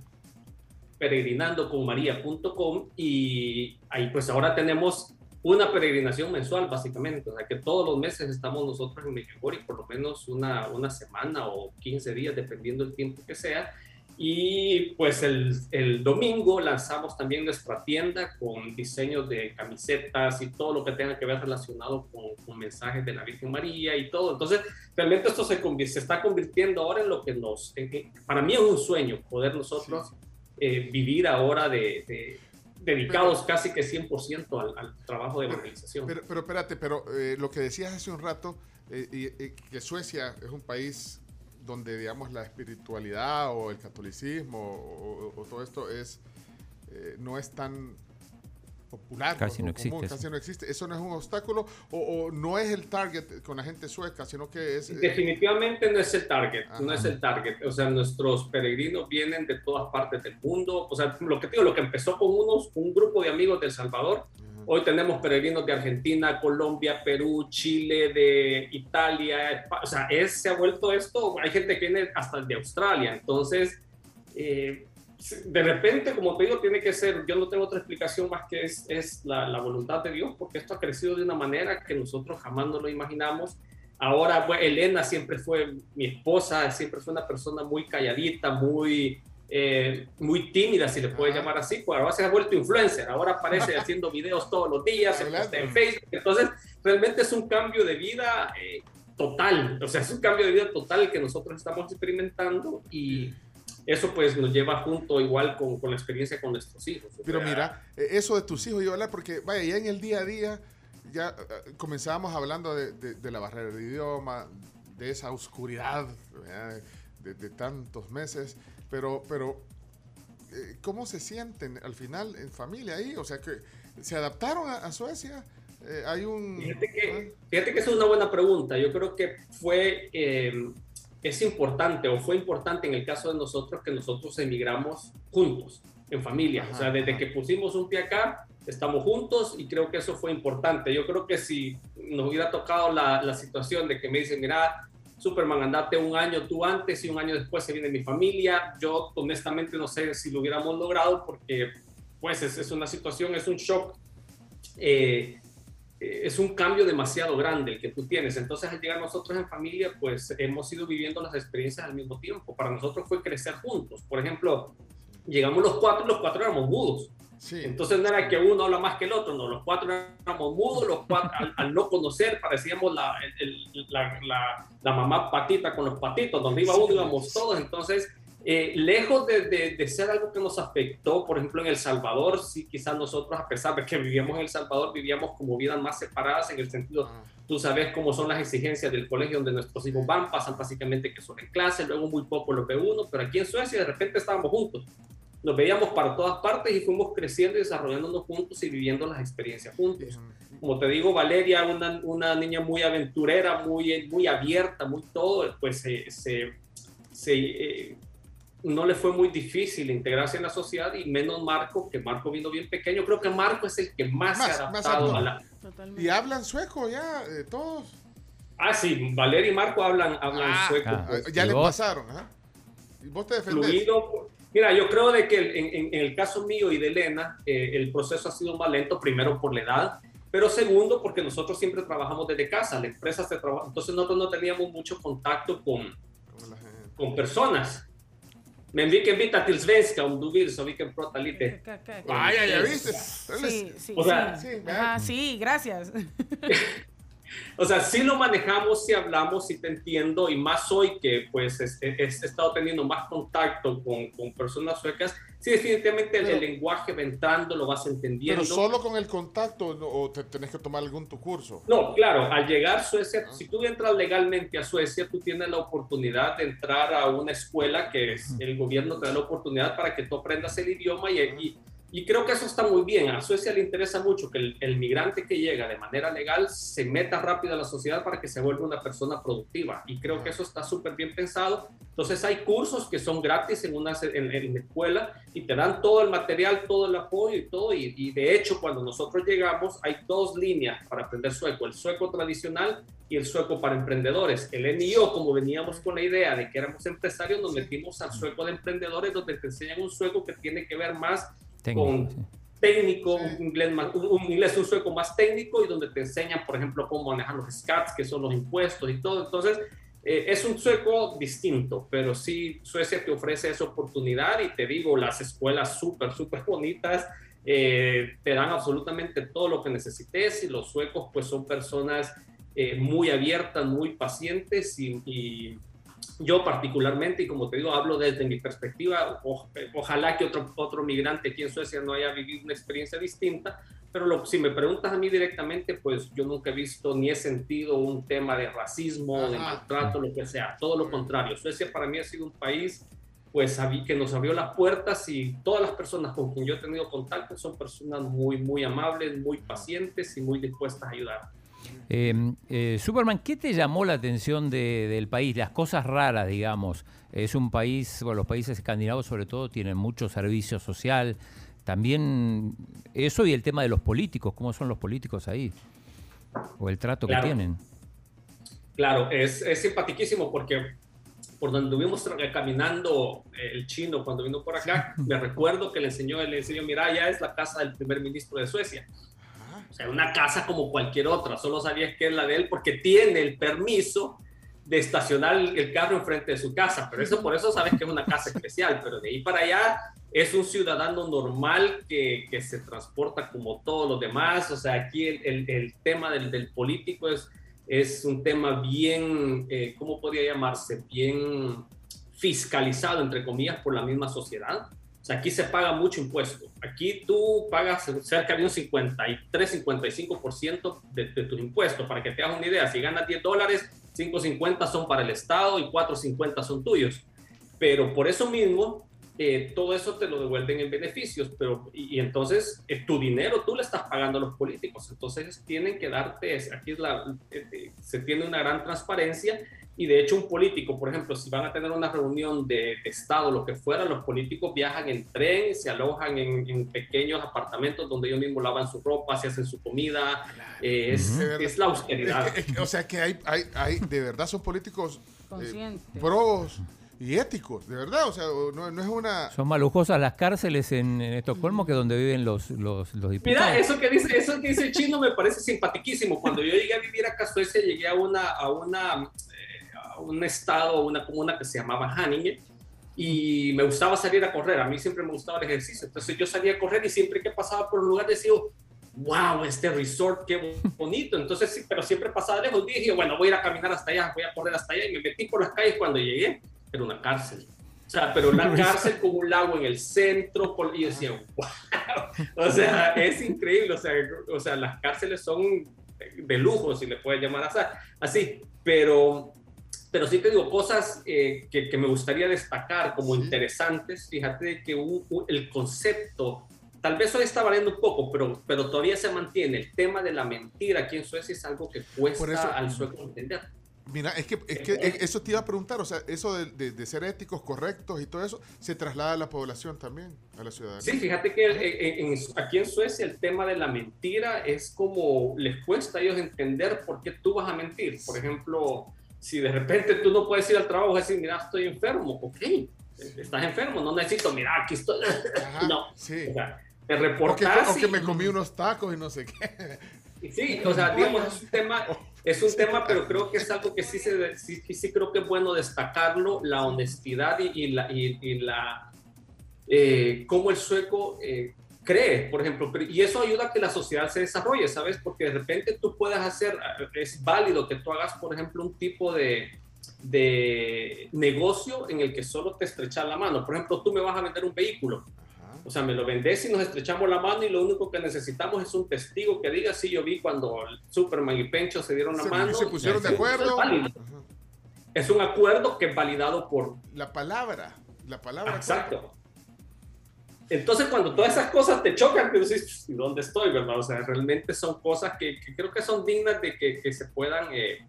peregrinandoconmaria.com y ahí pues ahora tenemos una peregrinación mensual, básicamente. O sea, que todos los meses estamos nosotros en Mejigori, por lo menos una, una semana o 15 días, dependiendo del tiempo que sea. Y pues el, el, domingo lanzamos también nuestra tienda con diseños de camisetas y todo lo que tenga que ver relacionado con, con mensajes de la Virgen María y todo. Entonces, realmente esto se, se está convirtiendo ahora en lo que nos... para mí es un sueño poder nosotros eh, vivir ahora de, de dedicados casi que 100% al, al, trabajo de evangelización. Pero, pero, espérate, pero eh, lo que decías hace un rato, eh, que Suecia es un país donde, digamos, la espiritualidad o el catolicismo o, o todo esto es eh, no es tan popular. Casi no común, existe. Casi no existe. Eso no es un obstáculo o, o, no es el target con la gente sueca, sino que es... Definitivamente no es el target, Ajá. no es el target. O sea, nuestros peregrinos vienen de todas partes del mundo. O sea, lo que digo, lo que empezó con unos, un grupo de amigos de El Salvador, Hoy tenemos peregrinos de Argentina, Colombia, Perú, Chile, de Italia. O sea, es, se ha vuelto esto. Hay gente que viene hasta de Australia. Entonces, eh, de repente, como te digo, tiene que ser. Yo no tengo otra explicación más que es, es la, la, voluntad de Dios, porque esto ha crecido de una manera que nosotros jamás no lo imaginamos. Ahora, pues, Elena siempre fue mi esposa, siempre fue una persona muy calladita, muy eh, muy tímida, si le puedes llamar así, pues ahora se ha vuelto influencer, ahora aparece haciendo videos todos los días, en Facebook, entonces realmente es un cambio de vida eh, total, o sea, es un cambio de vida total que nosotros estamos experimentando y eso pues nos lleva junto igual con, con la experiencia con nuestros hijos. Pero sea, mira, eh, eso de tus hijos, yo hablar porque vaya, ya en el día a día, ya comenzábamos hablando de, de, de la barrera de idioma, de esa oscuridad de, de tantos meses pero, pero eh, ¿cómo se sienten al final en familia ahí? O sea, que se adaptaron a, a Suecia. Eh, hay un... Fíjate que, fíjate que es una buena pregunta. Yo creo que fue, eh, es importante o fue importante en el caso de nosotros que nosotros emigramos juntos, en familia. Ajá, o sea, desde que pusimos un pie acá, estamos juntos y creo que eso fue importante. Yo creo que si nos hubiera tocado la, la situación de que me dicen, mira, Superman, andate un año tú antes y un año después se viene mi familia. Yo honestamente no sé si lo hubiéramos logrado porque pues es, es una situación, es un shock, eh, es un cambio demasiado grande el que tú tienes. Entonces al llegar nosotros en familia pues hemos ido viviendo las experiencias al mismo tiempo. Para nosotros fue crecer juntos. Por ejemplo, llegamos los cuatro y los cuatro éramos mudos. Sí. Entonces no era que uno habla más que el otro, no, los cuatro éramos mudos, los cuatro, al, al, no conocer parecíamos la, el, la, la, la, mamá patita con los patitos, donde iba uno íbamos todos, entonces eh, lejos de, de, de, ser algo que nos afectó, por ejemplo en El Salvador, sí quizás nosotros a pesar de que vivíamos en El Salvador, vivíamos como vidas más separadas en el sentido, ah. tú sabes cómo son las exigencias del colegio donde nuestros hijos van, pasan básicamente que son en clase, luego muy poco lo ve uno, pero aquí en Suecia de repente estábamos juntos nos veíamos para todas partes y fuimos creciendo y desarrollándonos juntos y viviendo las experiencias juntos. Como te digo, Valeria, una, una niña muy aventurera, muy, muy abierta, muy todo, pues se, se, se eh, no le fue muy difícil integrarse en la sociedad y menos Marco, que Marco vino bien pequeño. Creo que Marco es el que más, más se ha adaptado a la... Totalmente. Y hablan sueco ya, eh, todos. Ah, sí, Valeria y Marco hablan, hablan ah, sueco. Ah, ya le pasaron, ¿eh? ¿Y vos te defendés? Fluido, Mira, yo creo de que en, en, en el caso mío y de Elena, eh, el proceso ha sido más lento, primero por la edad, pero segundo porque nosotros siempre trabajamos desde casa, la empresa se trabaja, entonces nosotros no teníamos mucho contacto con, con personas. Men vilken bit till svenska om du vill så vi kan prata lite. Vaya, ya viste. Sí, sí, o sea, sí. Ajá, sí, gracias. o sea, sí lo manejamos, sí hablamos, sí te entiendo, y más hoy que pues he, he, he estado teniendo más contacto con, con personas suecas, sí, definitivamente pero, el, lenguaje va entrando, lo vas entendiendo. Pero solo con el contacto o te tenés que tomar algún tu curso. No, claro, al llegar a Suecia, ¿Ah? si tú entras legalmente a Suecia, tú tienes la oportunidad de entrar a una escuela que es, el gobierno te da la oportunidad para que tú aprendas el idioma y, y y creo que eso está muy bien. A Suecia le interesa mucho que el, el, migrante que llega de manera legal se meta rápido a la sociedad para que se vuelva una persona productiva. Y creo que eso está súper bien pensado. Entonces hay cursos que son gratis en una en, en, la escuela y te dan todo el material, todo el apoyo y todo. Y, y, de hecho, cuando nosotros llegamos, hay dos líneas para aprender sueco. El sueco tradicional y el sueco para emprendedores. Elen y yo, como veníamos con la idea de que éramos empresarios, nos metimos al sueco de emprendedores, donde te enseñan un sueco que tiene que ver más Técnico, con, sí. técnico, un, inglés más, un, un, inglés, un sueco más técnico y donde te enseñan, por ejemplo, cómo manejar los SCATs, que son los impuestos y todo. Entonces, eh, es un sueco distinto, pero sí, Suecia te ofrece esa oportunidad y te digo, las escuelas súper, súper bonitas, eh, te dan absolutamente todo lo que necesites y los suecos pues son personas eh, muy abiertas, muy pacientes y, y, yo particularmente, y como te digo, hablo desde mi perspectiva, o, ojalá que otro, otro migrante aquí en Suecia no haya vivido una experiencia distinta, pero lo, si me preguntas a mí directamente, pues yo nunca he visto ni he sentido un tema de racismo, Ajá. de maltrato, lo que sea. Todo lo contrario. Suecia para mí ha sido un país pues que nos abrió las puertas y todas las personas con quien yo he tenido contacto son personas muy, muy amables, muy pacientes y muy dispuestas a ayudar. Eh, eh, Superman, ¿qué te llamó la atención de, del país? Las cosas raras, digamos. Es un país, bueno, los países escandinavos sobre todo tienen mucho servicio social, también eso y el tema de los políticos, cómo son los políticos ahí, o el trato claro. que tienen. Claro, es, es simpaticísimo porque por donde estuvimos caminando el chino cuando vino por acá, me recuerdo que le enseñó, le enseñó, mira, ya es la casa del primer ministro de Suecia. O sea, una casa como cualquier otra, solo sabías que es la de él porque tiene el permiso de estacionar el carro enfrente de su casa, pero eso por eso sabes que es una casa especial, pero de ahí para allá es un ciudadano normal que, que se transporta como todos los demás, o sea, aquí el, el, tema del, del, político es, es un tema bien, eh, ¿cómo podría llamarse? Bien fiscalizado, entre comillas, por la misma sociedad. O sea, aquí se paga mucho impuesto. Aquí tú pagas cerca de un 53-55% de, de tus impuestos. Para que te hagas una idea, si ganas 10 dólares, 5.50 son para el Estado y 4.50 son tuyos. Pero por eso mismo, eh, todo eso te lo devuelven en beneficios. Pero, y, y entonces, eh, tu dinero tú le estás pagando a los políticos. Entonces, tienen que darte, aquí es la, eh, se tiene una gran transparencia. Y de hecho, un político, por ejemplo, si van a tener una reunión de, de Estado, lo que fuera, los políticos viajan en tren, se alojan en, en, pequeños apartamentos donde ellos mismos lavan su ropa, se hacen su comida. Eh, es, es, la austeridad. Es que, o sea que hay, hay, hay, de verdad son políticos eh, pros y éticos, de verdad, o sea, no, no, es una... Son más lujosas las cárceles en, en Estocolmo que donde viven los, los, los, diputados. Mira, eso que dice, eso que dice el chino me parece simpaticísimo. Cuando yo llegué a vivir acá a Suecia, llegué a una, a una un estado, una comuna que se llamaba Haninge, y me gustaba salir a correr. A mí siempre me gustaba el ejercicio. Entonces yo salía a correr y siempre que pasaba por un lugar decía, wow, este resort, qué bonito. Entonces, sí, pero siempre pasaba lejos. Dije, bueno, voy a ir a caminar hasta allá, voy a correr hasta allá. Y me metí por las calles cuando llegué. Era una cárcel. O sea, pero una cárcel con un lago en el centro. y yo decía, wow. O sea, es increíble. O sea, o sea, las cárceles son de lujo, si le puedes llamar así. Pero pero sí te digo cosas eh, que, que, me gustaría destacar como interesantes. Fíjate que un, un, el concepto, tal vez hoy está valiendo un poco, pero, pero todavía se mantiene. El tema de la mentira aquí en Suecia es algo que cuesta eso, al sueco entender. Mira, es que, es que eh, eso te iba a preguntar, o sea, eso de, de, de, ser éticos, correctos y todo eso, se traslada a la población también, a la ciudadanía. Sí, fíjate que en, en, aquí en Suecia el tema de la mentira es como les cuesta a ellos entender por qué tú vas a mentir. Por ejemplo, si de repente tú no puedes ir al trabajo y decir, mira, estoy enfermo, ok, estás enfermo, no necesito, mira, aquí estoy. Ajá, no, sí. o sea, te reportas. Aunque, me comí unos tacos y no sé qué. Sí, o sea, digamos, es un tema, es un tema pero creo que es algo que sí, se, sí, sí creo que es bueno destacarlo, la honestidad y, y la, y, y la eh, cómo el sueco eh, cree, por ejemplo, y eso ayuda a que la sociedad se desarrolle, ¿sabes? Porque de repente tú puedes hacer, es válido que tú hagas, por ejemplo, un tipo de, de negocio en el que solo te estrechan la mano. Por ejemplo, tú me vas a vender un vehículo. O sea, me lo vendes y nos estrechamos la mano y lo único que necesitamos es un testigo que diga, sí, yo vi cuando Superman y Pencho se dieron la se, mano. Se pusieron de acuerdo. Es, un acuerdo que es validado por... La palabra. La palabra. Exacto. Entonces, cuando todas esas cosas te chocan, tú dices, ¿dónde estoy, verdad? O sea, realmente son cosas que, que creo que son dignas de que, que se puedan, eh,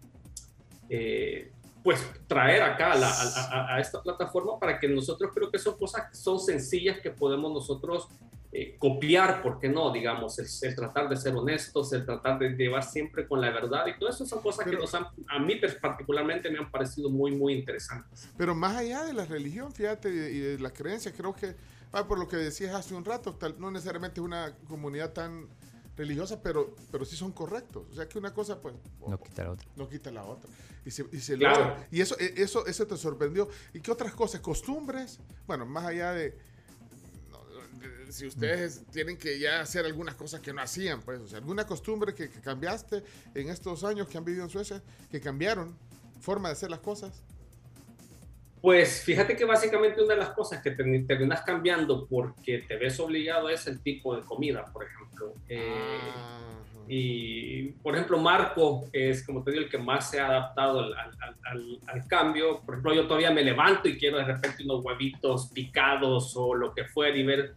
eh, pues, traer acá a, la, a, a, esta plataforma para que nosotros creo que son cosas que son sencillas que podemos nosotros eh, copiar, ¿por qué no? Digamos, el, el, tratar de ser honestos, el tratar de llevar siempre con la verdad y todo eso son cosas pero, que nos han, a mí particularmente me han parecido muy, muy interesantes. Pero más allá de la religión, fíjate, y de las creencias, creo que Ah, por lo que decías hace un rato, tal- no necesariamente es una comunidad tan religiosa, pero, pero sí son correctos. O sea que una cosa, pues, No quita la otra. no quita la otra. Y se, y se Claro. logra. Y eso, e- eso, eso te sorprendió. ¿Y qué otras cosas? Costumbres. Bueno, más allá de, no, de- si ustedes tienen que ya hacer algunas cosas que no hacían, pues, o sea, alguna costumbre que, que cambiaste en estos años que han vivido en Suecia, que cambiaron forma de hacer las cosas. Pues fíjate que básicamente una de las cosas que te- terminas cambiando porque te ves obligado es el tipo de comida, por ejemplo. Eh, Ah, Y, por ejemplo, Marco es, como te digo, el que más se ha adaptado al, al- al- al- al cambio. Por ejemplo, yo todavía me levanto y quiero de repente unos huevitos picados o lo que fuera y ver.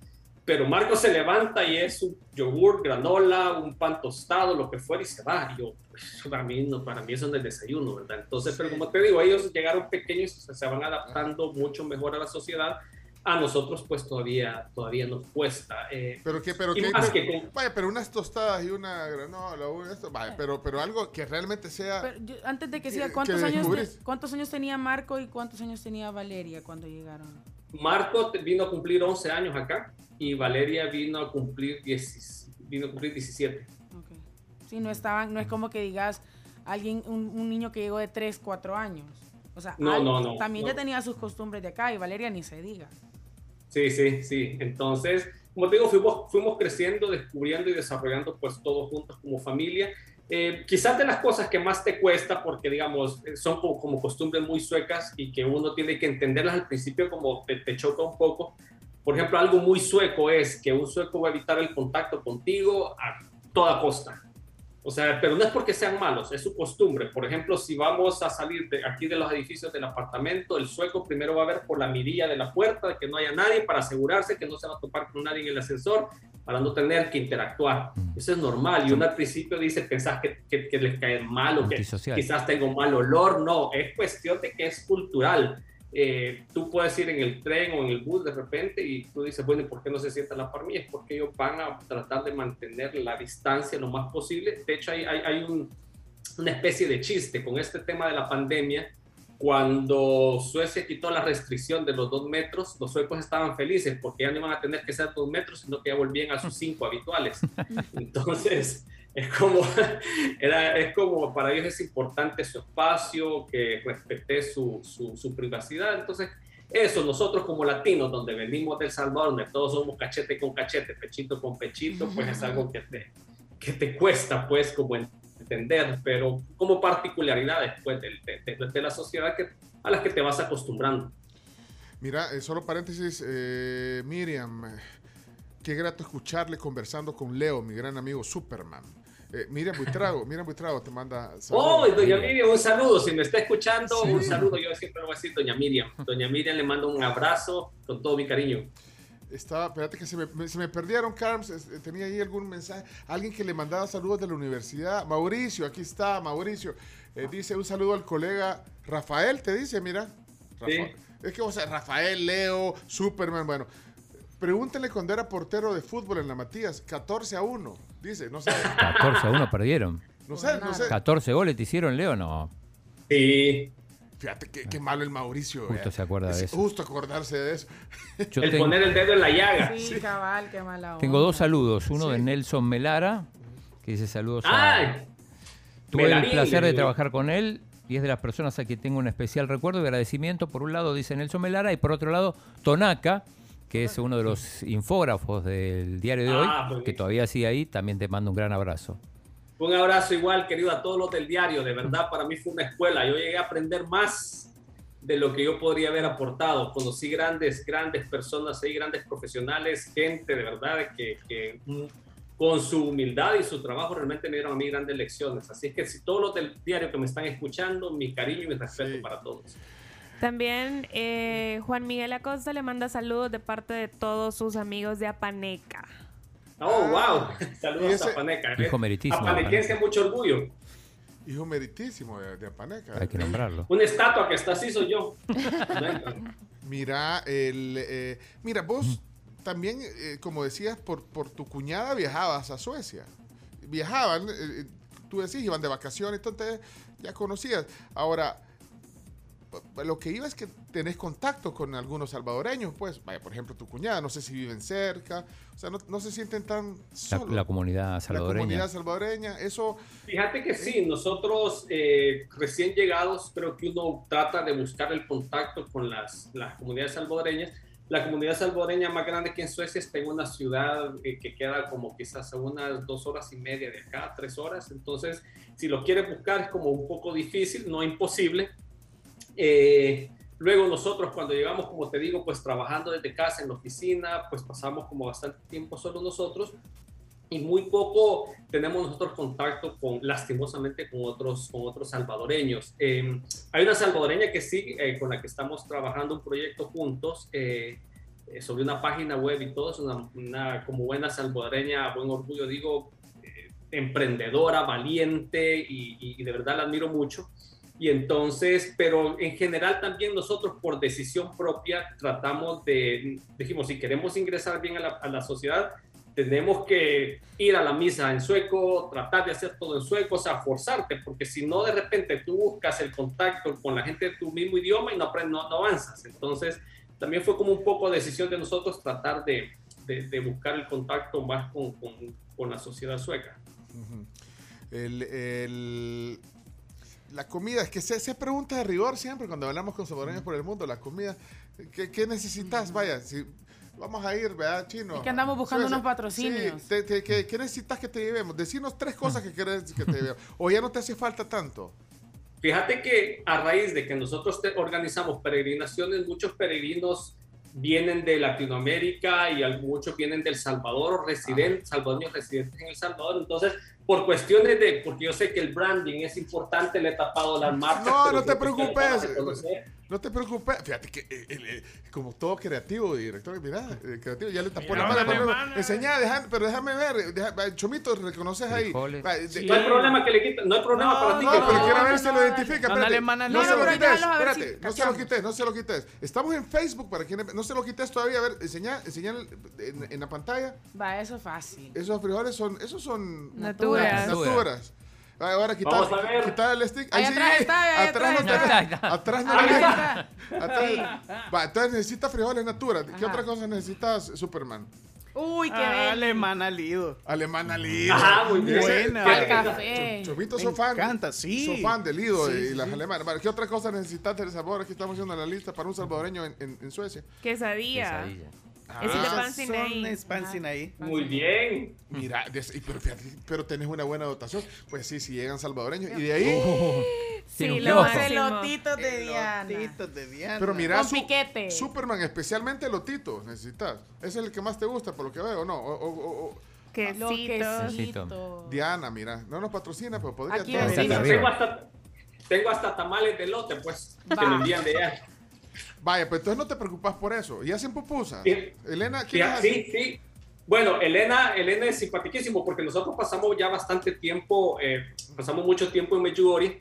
Pero Marco se levanta y es un yogur, granola, un pan tostado, lo que fuera y se va. Y yo, pues, para mí, no, para mí eso no es desayuno, ¿verdad? Entonces, pero como te digo, ellos llegaron pequeños, o sea, se van adaptando mucho mejor a la sociedad. A nosotros, pues todavía, todavía nos cuesta. Eh, pero qué, pero qué. más que con- Vaya, pero unas tostadas y una granola, esto, vaya, pero, pero algo que realmente sea. Pero yo- antes de que ¿Qué- siga, ¿cuántos años, descubriste? ¿cuántos años tenía Marco y cuántos años tenía Valeria cuando llegaron? Marco vino a cumplir 11 años acá y Valeria vino a cumplir, 10 vino a cumplir 17. Ok. Sí, no estaban, no es como que digas alguien, un, un niño que llegó de 3, 4 años. O sea, No, no, no, también ya tenía sus costumbres de acá y Valeria ni se diga. Sí, sí, sí. Entonces, como te digo, fuimos, fuimos creciendo, descubriendo y desarrollando pues todos juntos como familia. Eh, quizás de las cosas que más te cuesta, porque digamos, son como, como costumbres muy suecas y que uno tiene que entenderlas al principio como te, te choca un poco. Por ejemplo, algo muy sueco es que un sueco va a evitar el contacto contigo a toda costa. O sea, pero no es porque sean malos, es su costumbre. Por ejemplo, si vamos a salir de aquí de los edificios del apartamento, el sueco primero va a ver por la mirilla de la puerta que no haya nadie para asegurarse que no se va a topar con nadie en el ascensor para no tener que interactuar. Eso es normal. Y uno al principio dice, pensás que, que, que les cae mal o que quizás tengo mal olor. No, es cuestión de que es cultural. Eh, tú puedes ir en el tren o en el bus de repente y tú dices, bueno, ¿y por qué no se sientan la par mí? Es porque ellos van a tratar de mantener la distancia lo más posible. De hecho, hay, hay, hay un, una especie de chiste con este tema de la pandemia. Cuando Suecia quitó la restricción de los dos metros, los suecos estaban felices porque ya no iban a tener que ser dos metros, sino que ya volvían a sus cinco habituales. Entonces, es como, era, es como para ellos es importante su espacio, que respete su, su, su privacidad. Entonces, eso, nosotros como latinos, donde venimos del Salvador, donde todos somos cachete con cachete, pechito con pechito, pues es algo que te, que te cuesta, pues, como entender, pero como particularidades, pues, de, de, de la sociedad que, a las que te vas acostumbrando. Mira, eh, solo paréntesis, eh, Miriam, eh, qué grato escucharle conversando con Leo, mi gran amigo Superman. Eh, Miriam Buitrago, Miriam Buitrago te manda Oh, doña Miriam, un saludo. Si me está escuchando, Sí. un saludo. Yo siempre lo voy a decir, doña Miriam. Doña Miriam le mando un abrazo con todo mi cariño. Estaba, espérate que se me, me- se me perdieron, Carms, eh, tenía ahí algún mensaje, alguien que le mandaba saludos de la universidad. Mauricio, aquí está, Mauricio. Eh, dice un saludo al colega Rafael, te dice, mira. Rafa- Sí. Es que, o sea, Rafael, Leo, Superman, bueno. Pregúntale cuando era portero de fútbol en la Matías, 14 a 1, dice, no sé, 14 a 1 perdieron. no sé, no sé. 14 goles te hicieron, Leo, no. Sí. Fíjate qué, qué malo el Mauricio. Justo eh. se acuerda de Es eso. Justo acordarse de eso. Yo el tengo, poner el dedo en la llaga. Sí, cabal, qué mala onda. tengo dos saludos. Uno Sí. de Nelson Melara, que dice saludos a... ¡Ay! Tuve el placer de trabajar con él y es de las personas a quien tengo un especial recuerdo y agradecimiento. Por un lado dice Nelson Melara y por otro lado Tonaca, que es uno de los infógrafos del diario de Ah, hoy, buenísimo. que todavía sigue ahí. También te mando un gran abrazo. Un abrazo igual, querido, a todos los del diario. De verdad, para mí fue una escuela. Yo llegué a aprender más de lo que yo podría haber aportado. Conocí grandes, grandes personas ahí, grandes profesionales, gente de verdad que, que mm, con su humildad y su trabajo realmente me dieron a mí grandes lecciones. Así que si todos los del diario que me están escuchando, mi cariño y mi respeto Sí. para todos. También eh, Juan Miguel Acosta le manda saludos de parte de todos sus amigos de Apaneca. Oh, wow. Y Saludos ese- a Paneca. Hijo meritísimo Apanequense, mucho orgullo. Hijo meritísimo de, de Apaneca. Hay que nombrarlo. Una estatua que está así soy yo. Mira, el, eh, mira, vos también, eh, como decías, por, por tu cuñada viajabas a Suecia. Viajaban, eh, tú decís, iban de vacaciones, entonces ya conocías. Ahora, lo que iba es que tenés contacto con algunos salvadoreños, pues, vaya, por ejemplo, tu cuñada, no sé si viven cerca, o sea, no, no se sienten tan la comunidad salvadoreña. La comunidad salvadoreña, eso, Fíjate que sí, nosotros eh, recién llegados creo que uno trata de buscar el contacto con las, las comunidades salvadoreñas. La comunidad salvadoreña más grande que en Suecia está en una ciudad eh, que queda como quizás a unas dos horas y media de acá, tres horas. Entonces, si lo quieres buscar es como un poco difícil, no imposible. Eh, luego nosotros cuando llegamos, como te digo, pues trabajando desde casa en la oficina, pues pasamos como bastante tiempo solo nosotros y muy poco tenemos nosotros contacto con, lastimosamente, con otros, con otros salvadoreños. Eh, hay una salvadoreña que sí, eh, con la que estamos trabajando un proyecto juntos eh, eh, sobre una página web y todo, es una, una como buena salvadoreña, buen orgullo digo, eh, emprendedora, valiente y, y- y de verdad la admiro mucho. Y entonces, pero en general también nosotros por decisión propia tratamos de, dijimos, si queremos ingresar bien a la, a la sociedad, tenemos que ir a la misa en sueco, tratar de hacer todo en sueco, o sea, forzarte, porque si no, de repente tú buscas el contacto con la gente de tu mismo idioma y no, no, no avanzas. Entonces, también fue como un poco decisión de nosotros tratar de, de, de buscar el contacto más con, con, con la sociedad sueca. ujú. el, el- la comida, es que se, se pregunta de rigor siempre cuando hablamos con salvadoreños por el mundo, la comida, ¿qué, qué necesitas? Vaya, si vamos a ir, ¿verdad, Chino? Es que andamos buscando Suecia. unos patrocinios. Sí, te- te- ¿qué, qué necesitas que te llevemos? Decinos tres cosas que querés que te llevemos. O ya no te hace falta tanto. Fíjate que a raíz de que nosotros te- organizamos peregrinaciones, muchos peregrinos vienen de Latinoamérica y muchos vienen del Salvador, residentes, salvadoreños residentes en El Salvador. Entonces, por cuestiones de, porque yo sé que el branding es importante, le he tapado las marcas. No, no te preocupes. No te preocupes. Fíjate que eh, eh, como todo creativo, director, mira, eh, creativo, ya le tapó Mira, la mano. pero- mano. Enseñá, deja- pero déjame ver. deja- Chomito, reconoces ahí. Frijoles. Va, de- No hay problema que le quiten, no hay problema No, para ti. No, que pero no. quiero ver no, si no, lo no, identifica. no, espérate. dale, mana, no no, se lo pero quites. Espérate, no se lo quites, no se lo quites. Estamos en Facebook para quienes no se lo quites todavía. A ver, enseñá, enseñá en, en la pantalla. Va, eso es fácil. Esos frijoles son, esos son Naturas. naturas. Va, Ahora quitar, Vamos a ver. quitar el stick. Ahí atrás está, ahí atrás no atrás está. está. Ahí está. Atrás no está. Atrás- Va, entonces necesitas frijoles naturas. ¿Qué Ajá. otra cosa necesitas, Superman? Uy, qué Ah, bello. alemana lido. Alemana Lido. Ajá, muy bien. Buena. Que- Al café. Chomito, Me sos fan. encanta, sí. Sos fan del Lido Sí, y sí, las alemanas. Vale, ¿Qué otra cosa necesitas del sabor? Aquí estamos haciendo la lista para un salvadoreño en, en- en Suecia. Quesadilla. Quesadilla. Ese es de Ah. Muy bien. Mira, des- y pero, fíjate, pero tenés una buena dotación. Pues sí, si llegan salvadoreños. Y de ahí. Tiene Sí. Los máximo. elotitos de Diana. De Diana. Pero mira, Con piquete. Superman, especialmente Lotito, necesitas. Es el que más te gusta, por lo que veo, ¿no? O, o- o-. Diana, mira, no nos patrocina, pero podría Aquí todo. Tengo hasta, tengo hasta tamales de lote, pues, que me envían de allá. Vaya, pues entonces no te preocupás por eso. Y hacen pupusas. Sí. Elena, Sí, ¿quién así? sí, sí. Bueno, Elena, Elena es simpaticísimo porque nosotros pasamos ya bastante tiempo, eh, pasamos mucho tiempo en Medjugorje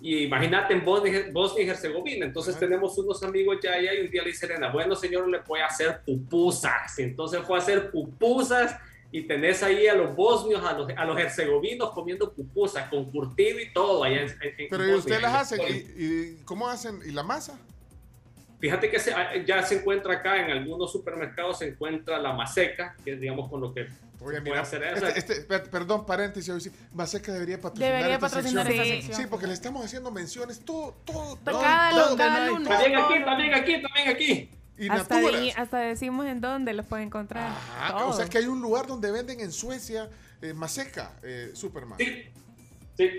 y imagínate en Bosnia, Bosnia y Herzegovina. Entonces Ajá. tenemos unos amigos ya allá y un día le dice Elena, bueno señor, le voy a hacer pupusas. Entonces fue a hacer pupusas y tenés ahí a los bosnios, a los, a los herzegovinos comiendo pupusas con curtido y todo allá en, en- en Pero ¿y Bosnia. ustedes las hacen? ¿Y, y cómo hacen? ¿Y la masa? Fíjate que se- ya se encuentra acá en algunos supermercados, se encuentra la maseca, que es digamos con lo que Oye, mira, hacer eso. este, este- per- perdón, paréntesis, hoy sí, Maseca debería patrocinar Debería esta patrocinar sección. esta Sí. sección. Sí, porque le estamos haciendo menciones, todo, todo, todo, Cada, todo. cada todo. lunes. También aquí, también aquí, también aquí. Y Hasta, di- hasta decimos en dónde los pueden encontrar. Ah, Todo. o sea que hay un lugar donde venden en Suecia eh, Maseca, eh, Superman. Sí, sí.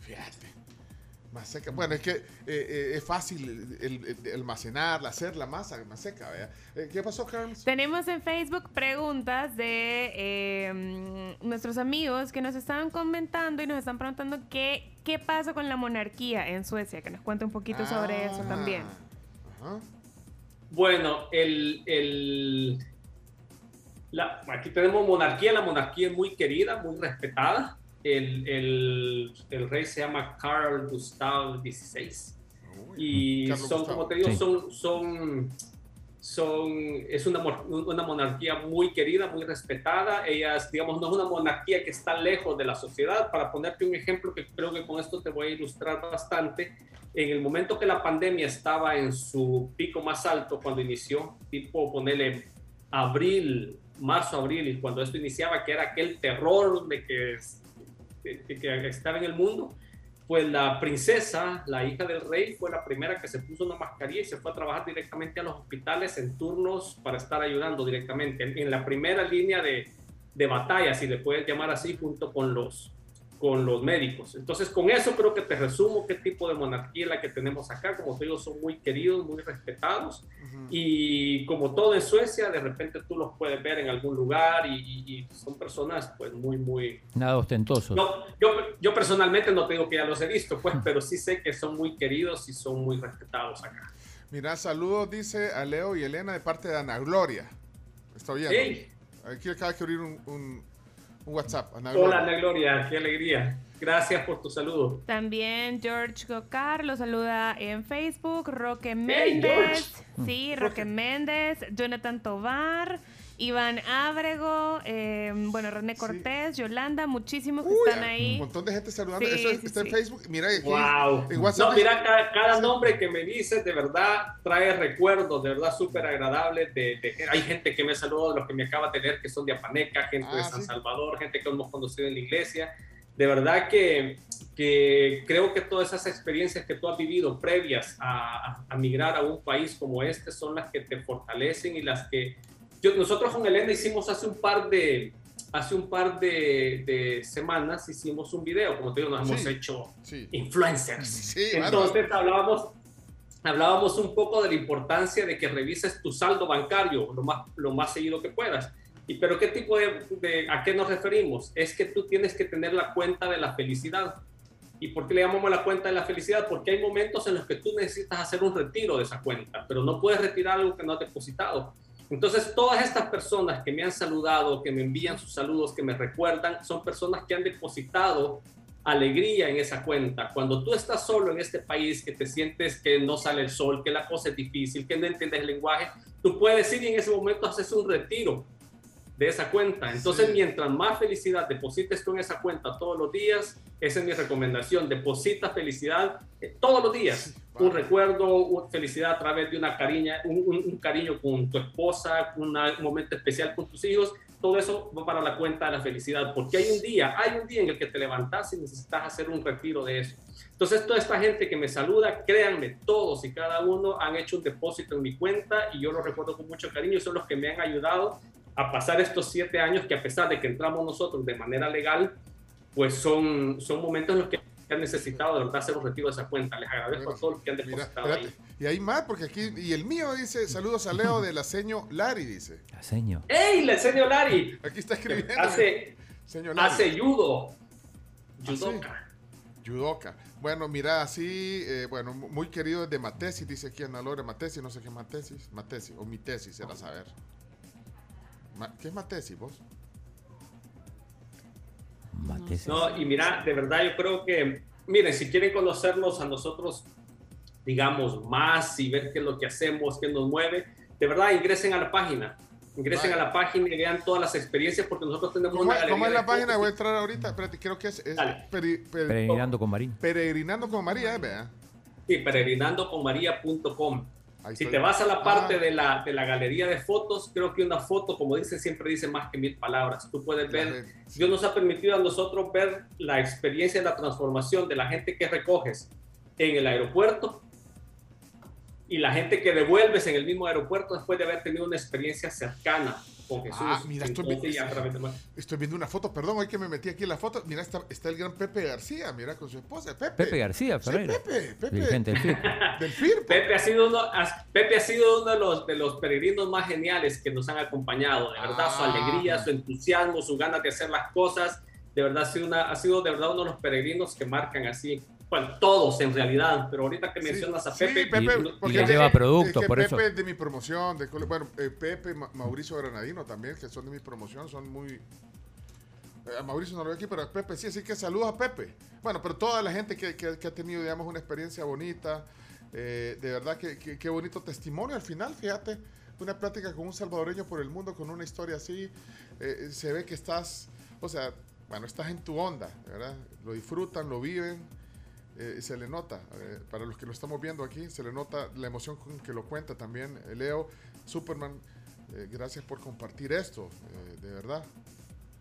Fíjate. Maseca. Bueno, es que eh, eh, es fácil el, el- el almacenarla, hacer la masa maseca, ¿verdad? Eh, ¿Qué pasó, Carms? Tenemos en Facebook preguntas de eh, mm, nuestros amigos que nos estaban comentando y nos están preguntando qué, qué pasa con la monarquía en Suecia, que nos cuente un poquito sobre eso Ah, también. Ajá. Bueno, el, el- la- aquí tenemos monarquía, la monarquía es muy querida, muy respetada. El, el- el rey se llama Carl Gustav XVI. Uy, Y Carlos son, Gustavo. como te digo, Sí. son, son son, es una, una monarquía muy querida, muy respetada. Ellas, digamos, no es una monarquía que está lejos de la sociedad. Para ponerte un ejemplo que creo que con esto te voy a ilustrar bastante, en el momento que la pandemia estaba en su pico más alto, cuando inició, tipo ponerle abril, marzo, abril, y cuando esto iniciaba, que era aquel terror de que, que estaba en el mundo, pues la princesa, la hija del rey, fue la primera que se puso una mascarilla y se fue a trabajar directamente a los hospitales en turnos para estar ayudando directamente, en, la primera línea de, de batalla, si le puedes llamar así, junto con los, con los médicos. Entonces, con eso creo que te resumo qué tipo de monarquía es la que tenemos acá. Como te digo, son muy queridos, muy respetados. Y como todo en Suecia, de repente tú los puedes ver en algún lugar y, y- y son personas pues muy, muy, Nada ostentoso. no, yo, yo personalmente no te digo que ya los he visto, pues, pero sí sé que son muy queridos y son muy respetados acá. Mira, saludos, dice a Leo y Elena de parte de Ana Gloria. Está oyendo. Hey, Aquí acaba de abrir un, un- un WhatsApp. Ana hola. Ana Gloria, qué alegría. Gracias por tu saludo. También George Gocar lo saluda en Facebook, Roque Hey, Méndez, sí, Roque Méndez, Jonathan Tobar, Iván Ábrego, eh, bueno, René Cortés, Yolanda, muchísimos que Uy, están Un ahí. montón de gente saludando. Sí, Eso es- sí, está sí. en Facebook. Mira, aquí Wow. en WhatsApp. No, mira, cada, cada nombre que me dices de verdad trae recuerdos, de verdad súper agradables. De, de- hay gente que me saludó, los que me acaba de leer, que son de Apaneca, gente de Ah, San sí. Salvador, gente que hemos conocido en la iglesia. De verdad que, que creo que todas esas experiencias que tú has vivido previas a, a- a migrar a un país como este son las que te fortalecen y las que yo, nosotros con Elena hicimos hace un par de hace un par de, de semanas hicimos un video, como te digo, nos hemos Sí. hecho Sí. influencers. Sí, Entonces hablábamos, hablábamos un poco de la importancia de que revises tu saldo bancario lo más, lo más seguido que puedas. ¿Y pero qué tipo de, de- a qué nos referimos? Es que tú tienes que tener la cuenta de la felicidad. ¿Y por qué le llamamos la cuenta de la felicidad? Porque hay momentos en los que tú necesitas hacer un retiro de esa cuenta, pero no puedes retirar algo que no has depositado. Entonces, todas estas personas que me han saludado, que me envían sus saludos, que me recuerdan, son personas que han depositado alegría en esa cuenta. Cuando tú estás solo en este país, que te sientes que no sale el sol, que la cosa es difícil, que no entiendes el lenguaje, tú puedes ir y en ese momento haces un retiro de esa cuenta. Entonces, Sí. mientras más felicidad deposites tú en esa cuenta todos los días, esa es mi recomendación. Deposita felicidad eh, todos los días. Un recuerdo, felicidad a través de una cariña, un, un- un cariño con tu esposa, una- un momento especial con tus hijos. Todo eso va para la cuenta de la felicidad, porque hay un día, hay un día en el que te levantas y necesitas hacer un retiro de eso. Entonces, toda esta gente que me saluda, créanme, todos y cada uno han hecho un depósito en mi cuenta y yo lo recuerdo con mucho cariño. Son los que me han ayudado a pasar estos siete años que a pesar de que entramos nosotros de manera legal, pues son, son momentos en los que han necesitado de verdad hacer un retiro de esa cuenta. Les agradezco a todos los que han Mira, depositado ahí. espérate. Y hay más, porque aquí, y el mío dice, saludos a Leo de la seño Lari, dice. La seño. ¡Ey! Le enseño a Lari. Aquí está escribiendo. Hace, Señor Lari. hace judo. sí? Judoka. Yudoka. Bueno, mira, así, eh, bueno, mu- muy querido desde Matesis, dice aquí Ana Lore Matesis, no sé qué es Matesis, Matesis, o mi tesis, era saber. ¿Qué es Matesis, vos? No, y mira, de verdad yo creo que, miren, si quieren conocernos a nosotros, digamos, más y ver qué es lo que hacemos, qué nos mueve, de verdad ingresen a la página. Ingresen Vale. a la página y vean todas las experiencias porque nosotros tenemos ¿Cómo, una es- galería cómo es la página? Voy a entrar ahorita, espérate, creo que es, es peri- per- Peregrinando con Marín. peregrinando con María, ¿eh? Vea. Sí, peregrinandoconmaria.com. Si te vas a la parte Ah, de, la, de la galería de fotos, creo que una foto, como dicen, siempre dice más que mil palabras. Tú puedes ver. Dios nos ha permitido a nosotros ver la experiencia la transformación de la gente que recoges en el aeropuerto y la gente que devuelves en el mismo aeropuerto después de haber tenido una experiencia cercana con Jesús. Ah, mira, estoy viendo- ya a través de- Estoy viendo una foto, perdón, hoy que me metí aquí en la foto. Mira, está, está el gran Pepe García, mira, con su esposa. Pepe. Pepe García Sí, Ferreira. Pepe, Pepe. Dirigente del FIR. Del FIRPO. Pepe ha sido uno, Pepe ha sido uno de los, de los peregrinos más geniales que nos han acompañado. De verdad, su Ah. alegría, su entusiasmo, su ganas de hacer las cosas. De verdad, ha sido, una, ha sido de verdad uno de los peregrinos que marcan así. Bueno, todos en realidad, pero ahorita que Sí, mencionas a sí, Pepe, Pepe, Y- porque y es lleva es producto, que por Pepe eso. es de mi promoción, de bueno, eh, Pepe, Ma- Mauricio Granadino también, que son de mi promoción, son muy... eh, A Mauricio no lo veo aquí, pero a Pepe sí, así que saludos a Pepe. Bueno, pero toda la gente que, que- que ha tenido, digamos, una experiencia bonita, eh, de verdad que, qué bonito testimonio al final, fíjate, una plática con un salvadoreño por el mundo con una historia así, eh, se ve que estás, o sea, bueno, estás en tu onda, ¿verdad? Lo disfrutan, lo viven, eh, se le nota, eh, para los que lo estamos viendo aquí, se le nota la emoción con que lo cuenta también eh, Leo, Superman, gracias por compartir esto, de verdad,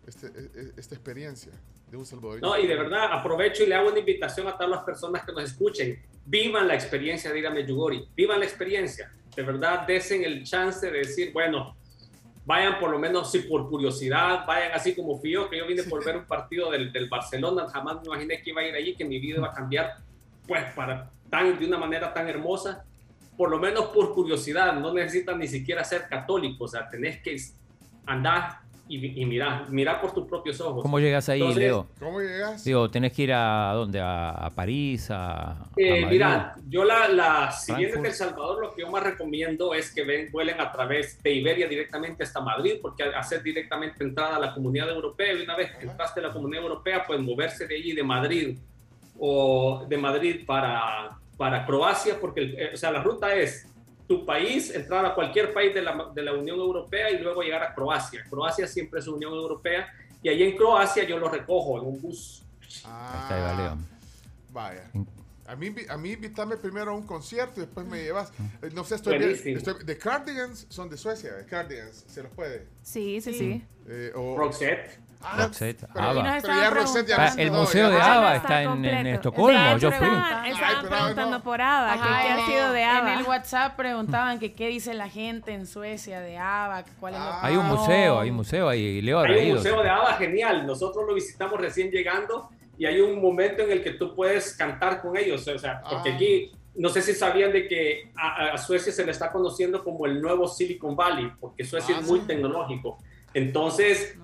este, eh, eh, esta experiencia de un salvadoreño. No, y de verdad aprovecho y le hago una invitación a todas las personas que nos escuchen. Vivan la experiencia de ir a Medjugorje, vivan la experiencia. De verdad, desen el chance de decir, bueno, vayan por lo menos si por curiosidad, vayan así como fui yo, que yo vine por ver un partido del, del Barcelona, jamás me imaginé que iba a ir allí, que mi vida iba a cambiar, pues para tan, de una manera tan hermosa, por lo menos por curiosidad, no necesitas ni siquiera ser católico, o sea, tenés que andar y, y mirar, mirar por tus propios ojos. ¿Cómo llegas ahí, Entonces, Leo? ¿Cómo llegas? Digo, tenés que ir a dónde? ¿A, a París? ¿A, a Eh, mira, yo la, la si vienes de El Salvador, lo que yo más recomiendo es que ven, vuelen a través de Iberia directamente hasta Madrid, porque hacer directamente entrada a la comunidad europea, y una vez que entraste a la comunidad europea, pues moverse de allí de Madrid o de Madrid para, para Croacia, porque el- eh, o sea, la ruta es tu país, entrar a cualquier país de la, de la Unión Europea y luego llegar a Croacia. Croacia siempre es Unión Europea y allí en Croacia yo lo recojo en un bus. Ah, ahí. Vaya. A mí, a mí invítame primero a un concierto y después me llevas. eh, No sé, estoy. Estoy, The Cardigans son de Suecia. The Cardigans, se los puede. Sí, sí, Sí. sí. Eh, o, Roxette. Ah, Roxette, pero ya Roxette ya Ah, el museo de Ah, no está en. Estocolmo. Yo fui. Estaban preguntando por qué en ha el- sido de ABBA. En el WhatsApp preguntaban que qué dice la gente en Suecia de que cuál es lo Ah. Hay un museo, hay un museo ahí. Leo Hay un museo de ABBA genial. Nosotros lo visitamos recién llegando y hay un momento en el que tú puedes cantar con ellos. O sea, porque Ah. aquí, no sé si sabían de que a, a Suecia se le está conociendo como el nuevo Silicon Valley, porque Suecia Ah, es muy sí. tecnológico. Entonces.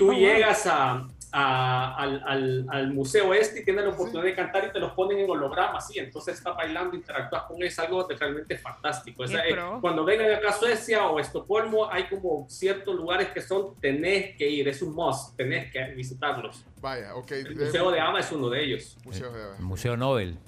Tú Oh, llegas a, a- al, al- al museo este y tienes la oportunidad de cantar y te los ponen en holograma, sí, entonces estás bailando, interactúas con él, es algo realmente fantástico. O sea, eh, cuando vengan acá a Suecia o Estocolmo, hay como ciertos lugares que son, tenés que ir, es un must, tenés que visitarlos. Vaya, ok. El eh, Museo de ABBA es uno de ellos. Museo de El Museo Nobel.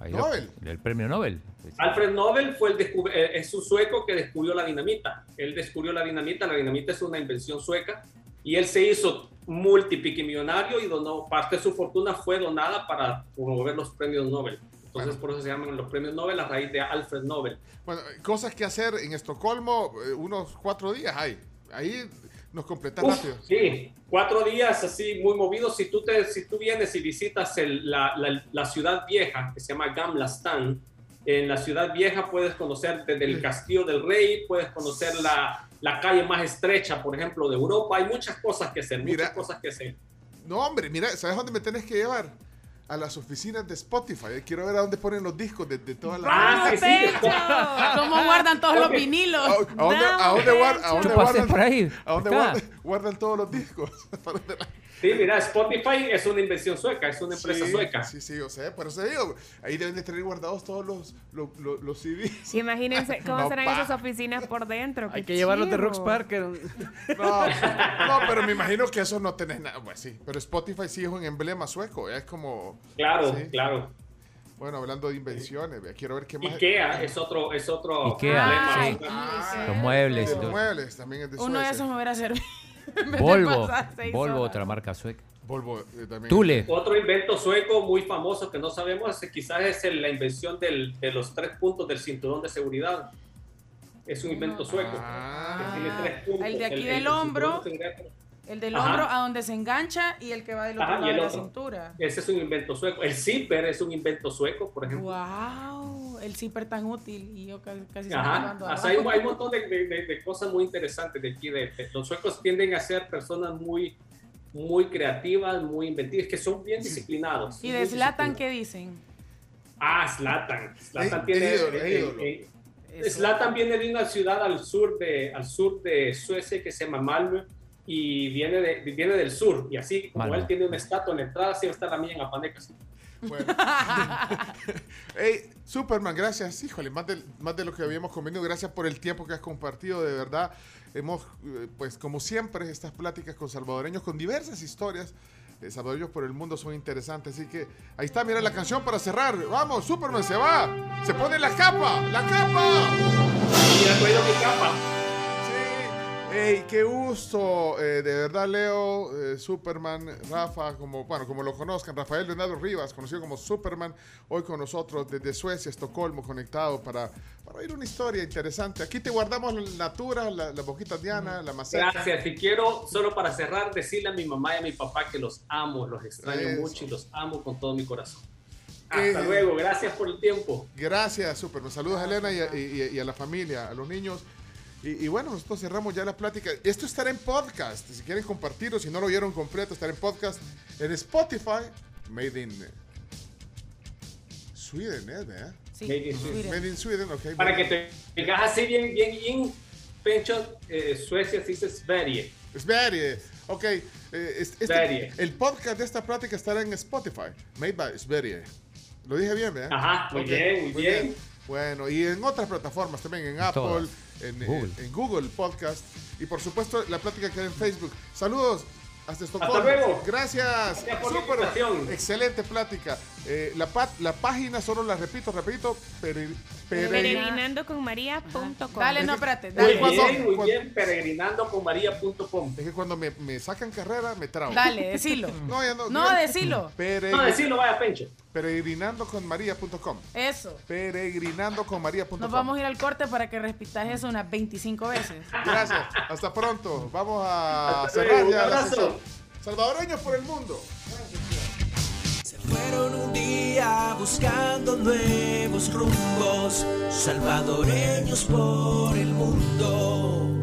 Ahí lo- Nobel. el premio Nobel. Alfred Nobel fue el descub- eh, es un sueco que descubrió la dinamita. Él descubrió la dinamita, la dinamita es una invención sueca y él se hizo multipiquimillonario y donó parte de su fortuna fue donada para promover los premios Nobel. Entonces Bueno. por eso se llaman los premios Nobel a raíz de Alfred Nobel. Bueno, cosas que hacer en Estocolmo, eh, unos cuatro días hay. Ahí nos completas Uf, rápido. sí, cuatro días así muy movidos. Si tú, te, si tú vienes y visitas el- la, la- la ciudad vieja, que se llama Gamla Stan, en la ciudad vieja puedes conocer desde el Castillo del Rey, puedes conocer la, la calle más estrecha, por ejemplo, de Europa. Hay muchas cosas que hacer, Mira. muchas cosas que hacer. No, hombre, mira, ¿sabes dónde me tenés que llevar? A las oficinas de Spotify. Quiero ver a dónde ponen los discos de, de todas las... Ah, sí. ¿Cómo guardan todos Ok. los vinilos? ¿A, a dónde, a dónde guardan, a dónde guardan, por ahí. a dónde guardan, guardan todos los discos? Sí, mira, Spotify es una invención sueca, es una empresa sí, sueca. Sí, sí, yo sé, por eso digo, ahí deben de tener guardados todos los, los, los, los CDs. Imagínense cómo No, serán pa. esas oficinas por dentro. Hay que llevarlos de. Rocks Parker. No, no, pero me imagino que eso no tenés nada. Pues sí, pero Spotify sí es un emblema sueco, es como... Claro, Sí. claro. Bueno, hablando de invenciones, ve, quiero ver qué más... Ikea es otro, es otro Ikea, sí. Ah, Los muebles. los muebles también es de Uno de esos me hubiera servido. Volvo. Volvo, horas. otra marca sueca. Volvo eh, también. Tule. Otro invento sueco muy famoso que no sabemos, quizás es el- la invención del- de los tres puntos del cinturón de seguridad. Es un invento sueco. Ah. que tiene tres puntos. el de aquí del hombro. El del Ajá. hombro a donde se engancha y el que va del otro Ajá, lado de la otro. cintura. Ese es un invento sueco. El zipper es un invento sueco, por ejemplo. Wow, el zipper tan útil y yo ca- casi Ajá. O sea, hay, hay un montón de, de- de- de cosas muy interesantes de aquí. De, de- los suecos tienden a ser personas muy, muy creativas, muy inventivas, que son bien disciplinados. Y de disciplinados. ¿qué dicen? Ah. Zlatan Eh, tiene. ídolo, eh, ídolo. eh, Eso. Zlatan viene de una ciudad al sur de, al sur de Suecia que se llama Malmö y viene, de, viene del sur. Y así como Malmö. él tiene una estatua en la entrada, a estar la mía en Apaneca. Bueno. hey, Superman, gracias. Híjole, más de, más de lo que habíamos convenido. Gracias por el tiempo que has compartido. De verdad, hemos, eh, pues como siempre, estas pláticas con salvadoreños, con diversas historias. de salvadoreños por el mundo son interesantes. Así que ahí está, mira la canción para cerrar. Vamos, Superman se va. Se pone la capa, la capa. mi capa. Hey, qué gusto. eh, de verdad, Leo, eh, Superman, Rafa, como, bueno, como lo conozcan, Rafael Leonardo Rivas, conocido como Superman, hoy con nosotros desde Suecia, Estocolmo, conectado para, para oír una historia interesante. Aquí te guardamos la natura, la, la boquita Diana, la maceta. Gracias. Y quiero, solo para cerrar, decirle a mi mamá y a mi papá que los amo, los extraño Eso. mucho y los amo con todo mi corazón. Hasta luego. Gracias por el tiempo. Gracias, Superman. Saludos a Elena y a, y- y a la familia, a los niños. Y, y bueno, nosotros cerramos ya la plática. Esto estará en podcast. Si quieren compartirlo, si no lo vieron completo, estará en podcast en Spotify. Made in eh, Sweden, ¿eh? ¿verdad? Sí, Made in Sweden. Made in Sweden, ok. Para que te digas así bien, bien, bien, Pencho, eh, Suecia se dice Sverige. Sverige. Ok. eh, es- este- Sverige. el podcast de esta plática estará en Spotify. Made by Sverige. Lo dije bien, ¿verdad? Ajá, muy bien, muy bien. Bueno, y en otras plataformas también, en Apple, todas. En Google. en- en Google Podcast y por supuesto la plática queda en Facebook. Saludos. Hasta Estocolmo. luego. Gracias. Gracias por la Súper. invitación. Excelente plática. Eh, la, la página, solo la repito, repito. Pere, pere- Peregrinandoconmaria.com. Dale, no, espérate. Muy Dale, Muy cuando- bien, muy cuando- bien. Peregrinandoconmaria.com. es que cuando me, me sacan carrera me trabo. dale, decilo. No, ya no. No, decilo. No, decirlo, vaya, Pencho. peregrinandoconmaria.com. Eso. Peregrinandoconmaria.com. Nos vamos a ir al corte para que repitas eso unas 25 veces. Gracias. Hasta pronto. Vamos a Hasta cerrar luego, ya un abrazo. Salvadoreños por el mundo. Se fueron un día buscando nuevos rumbos, salvadoreños por el mundo.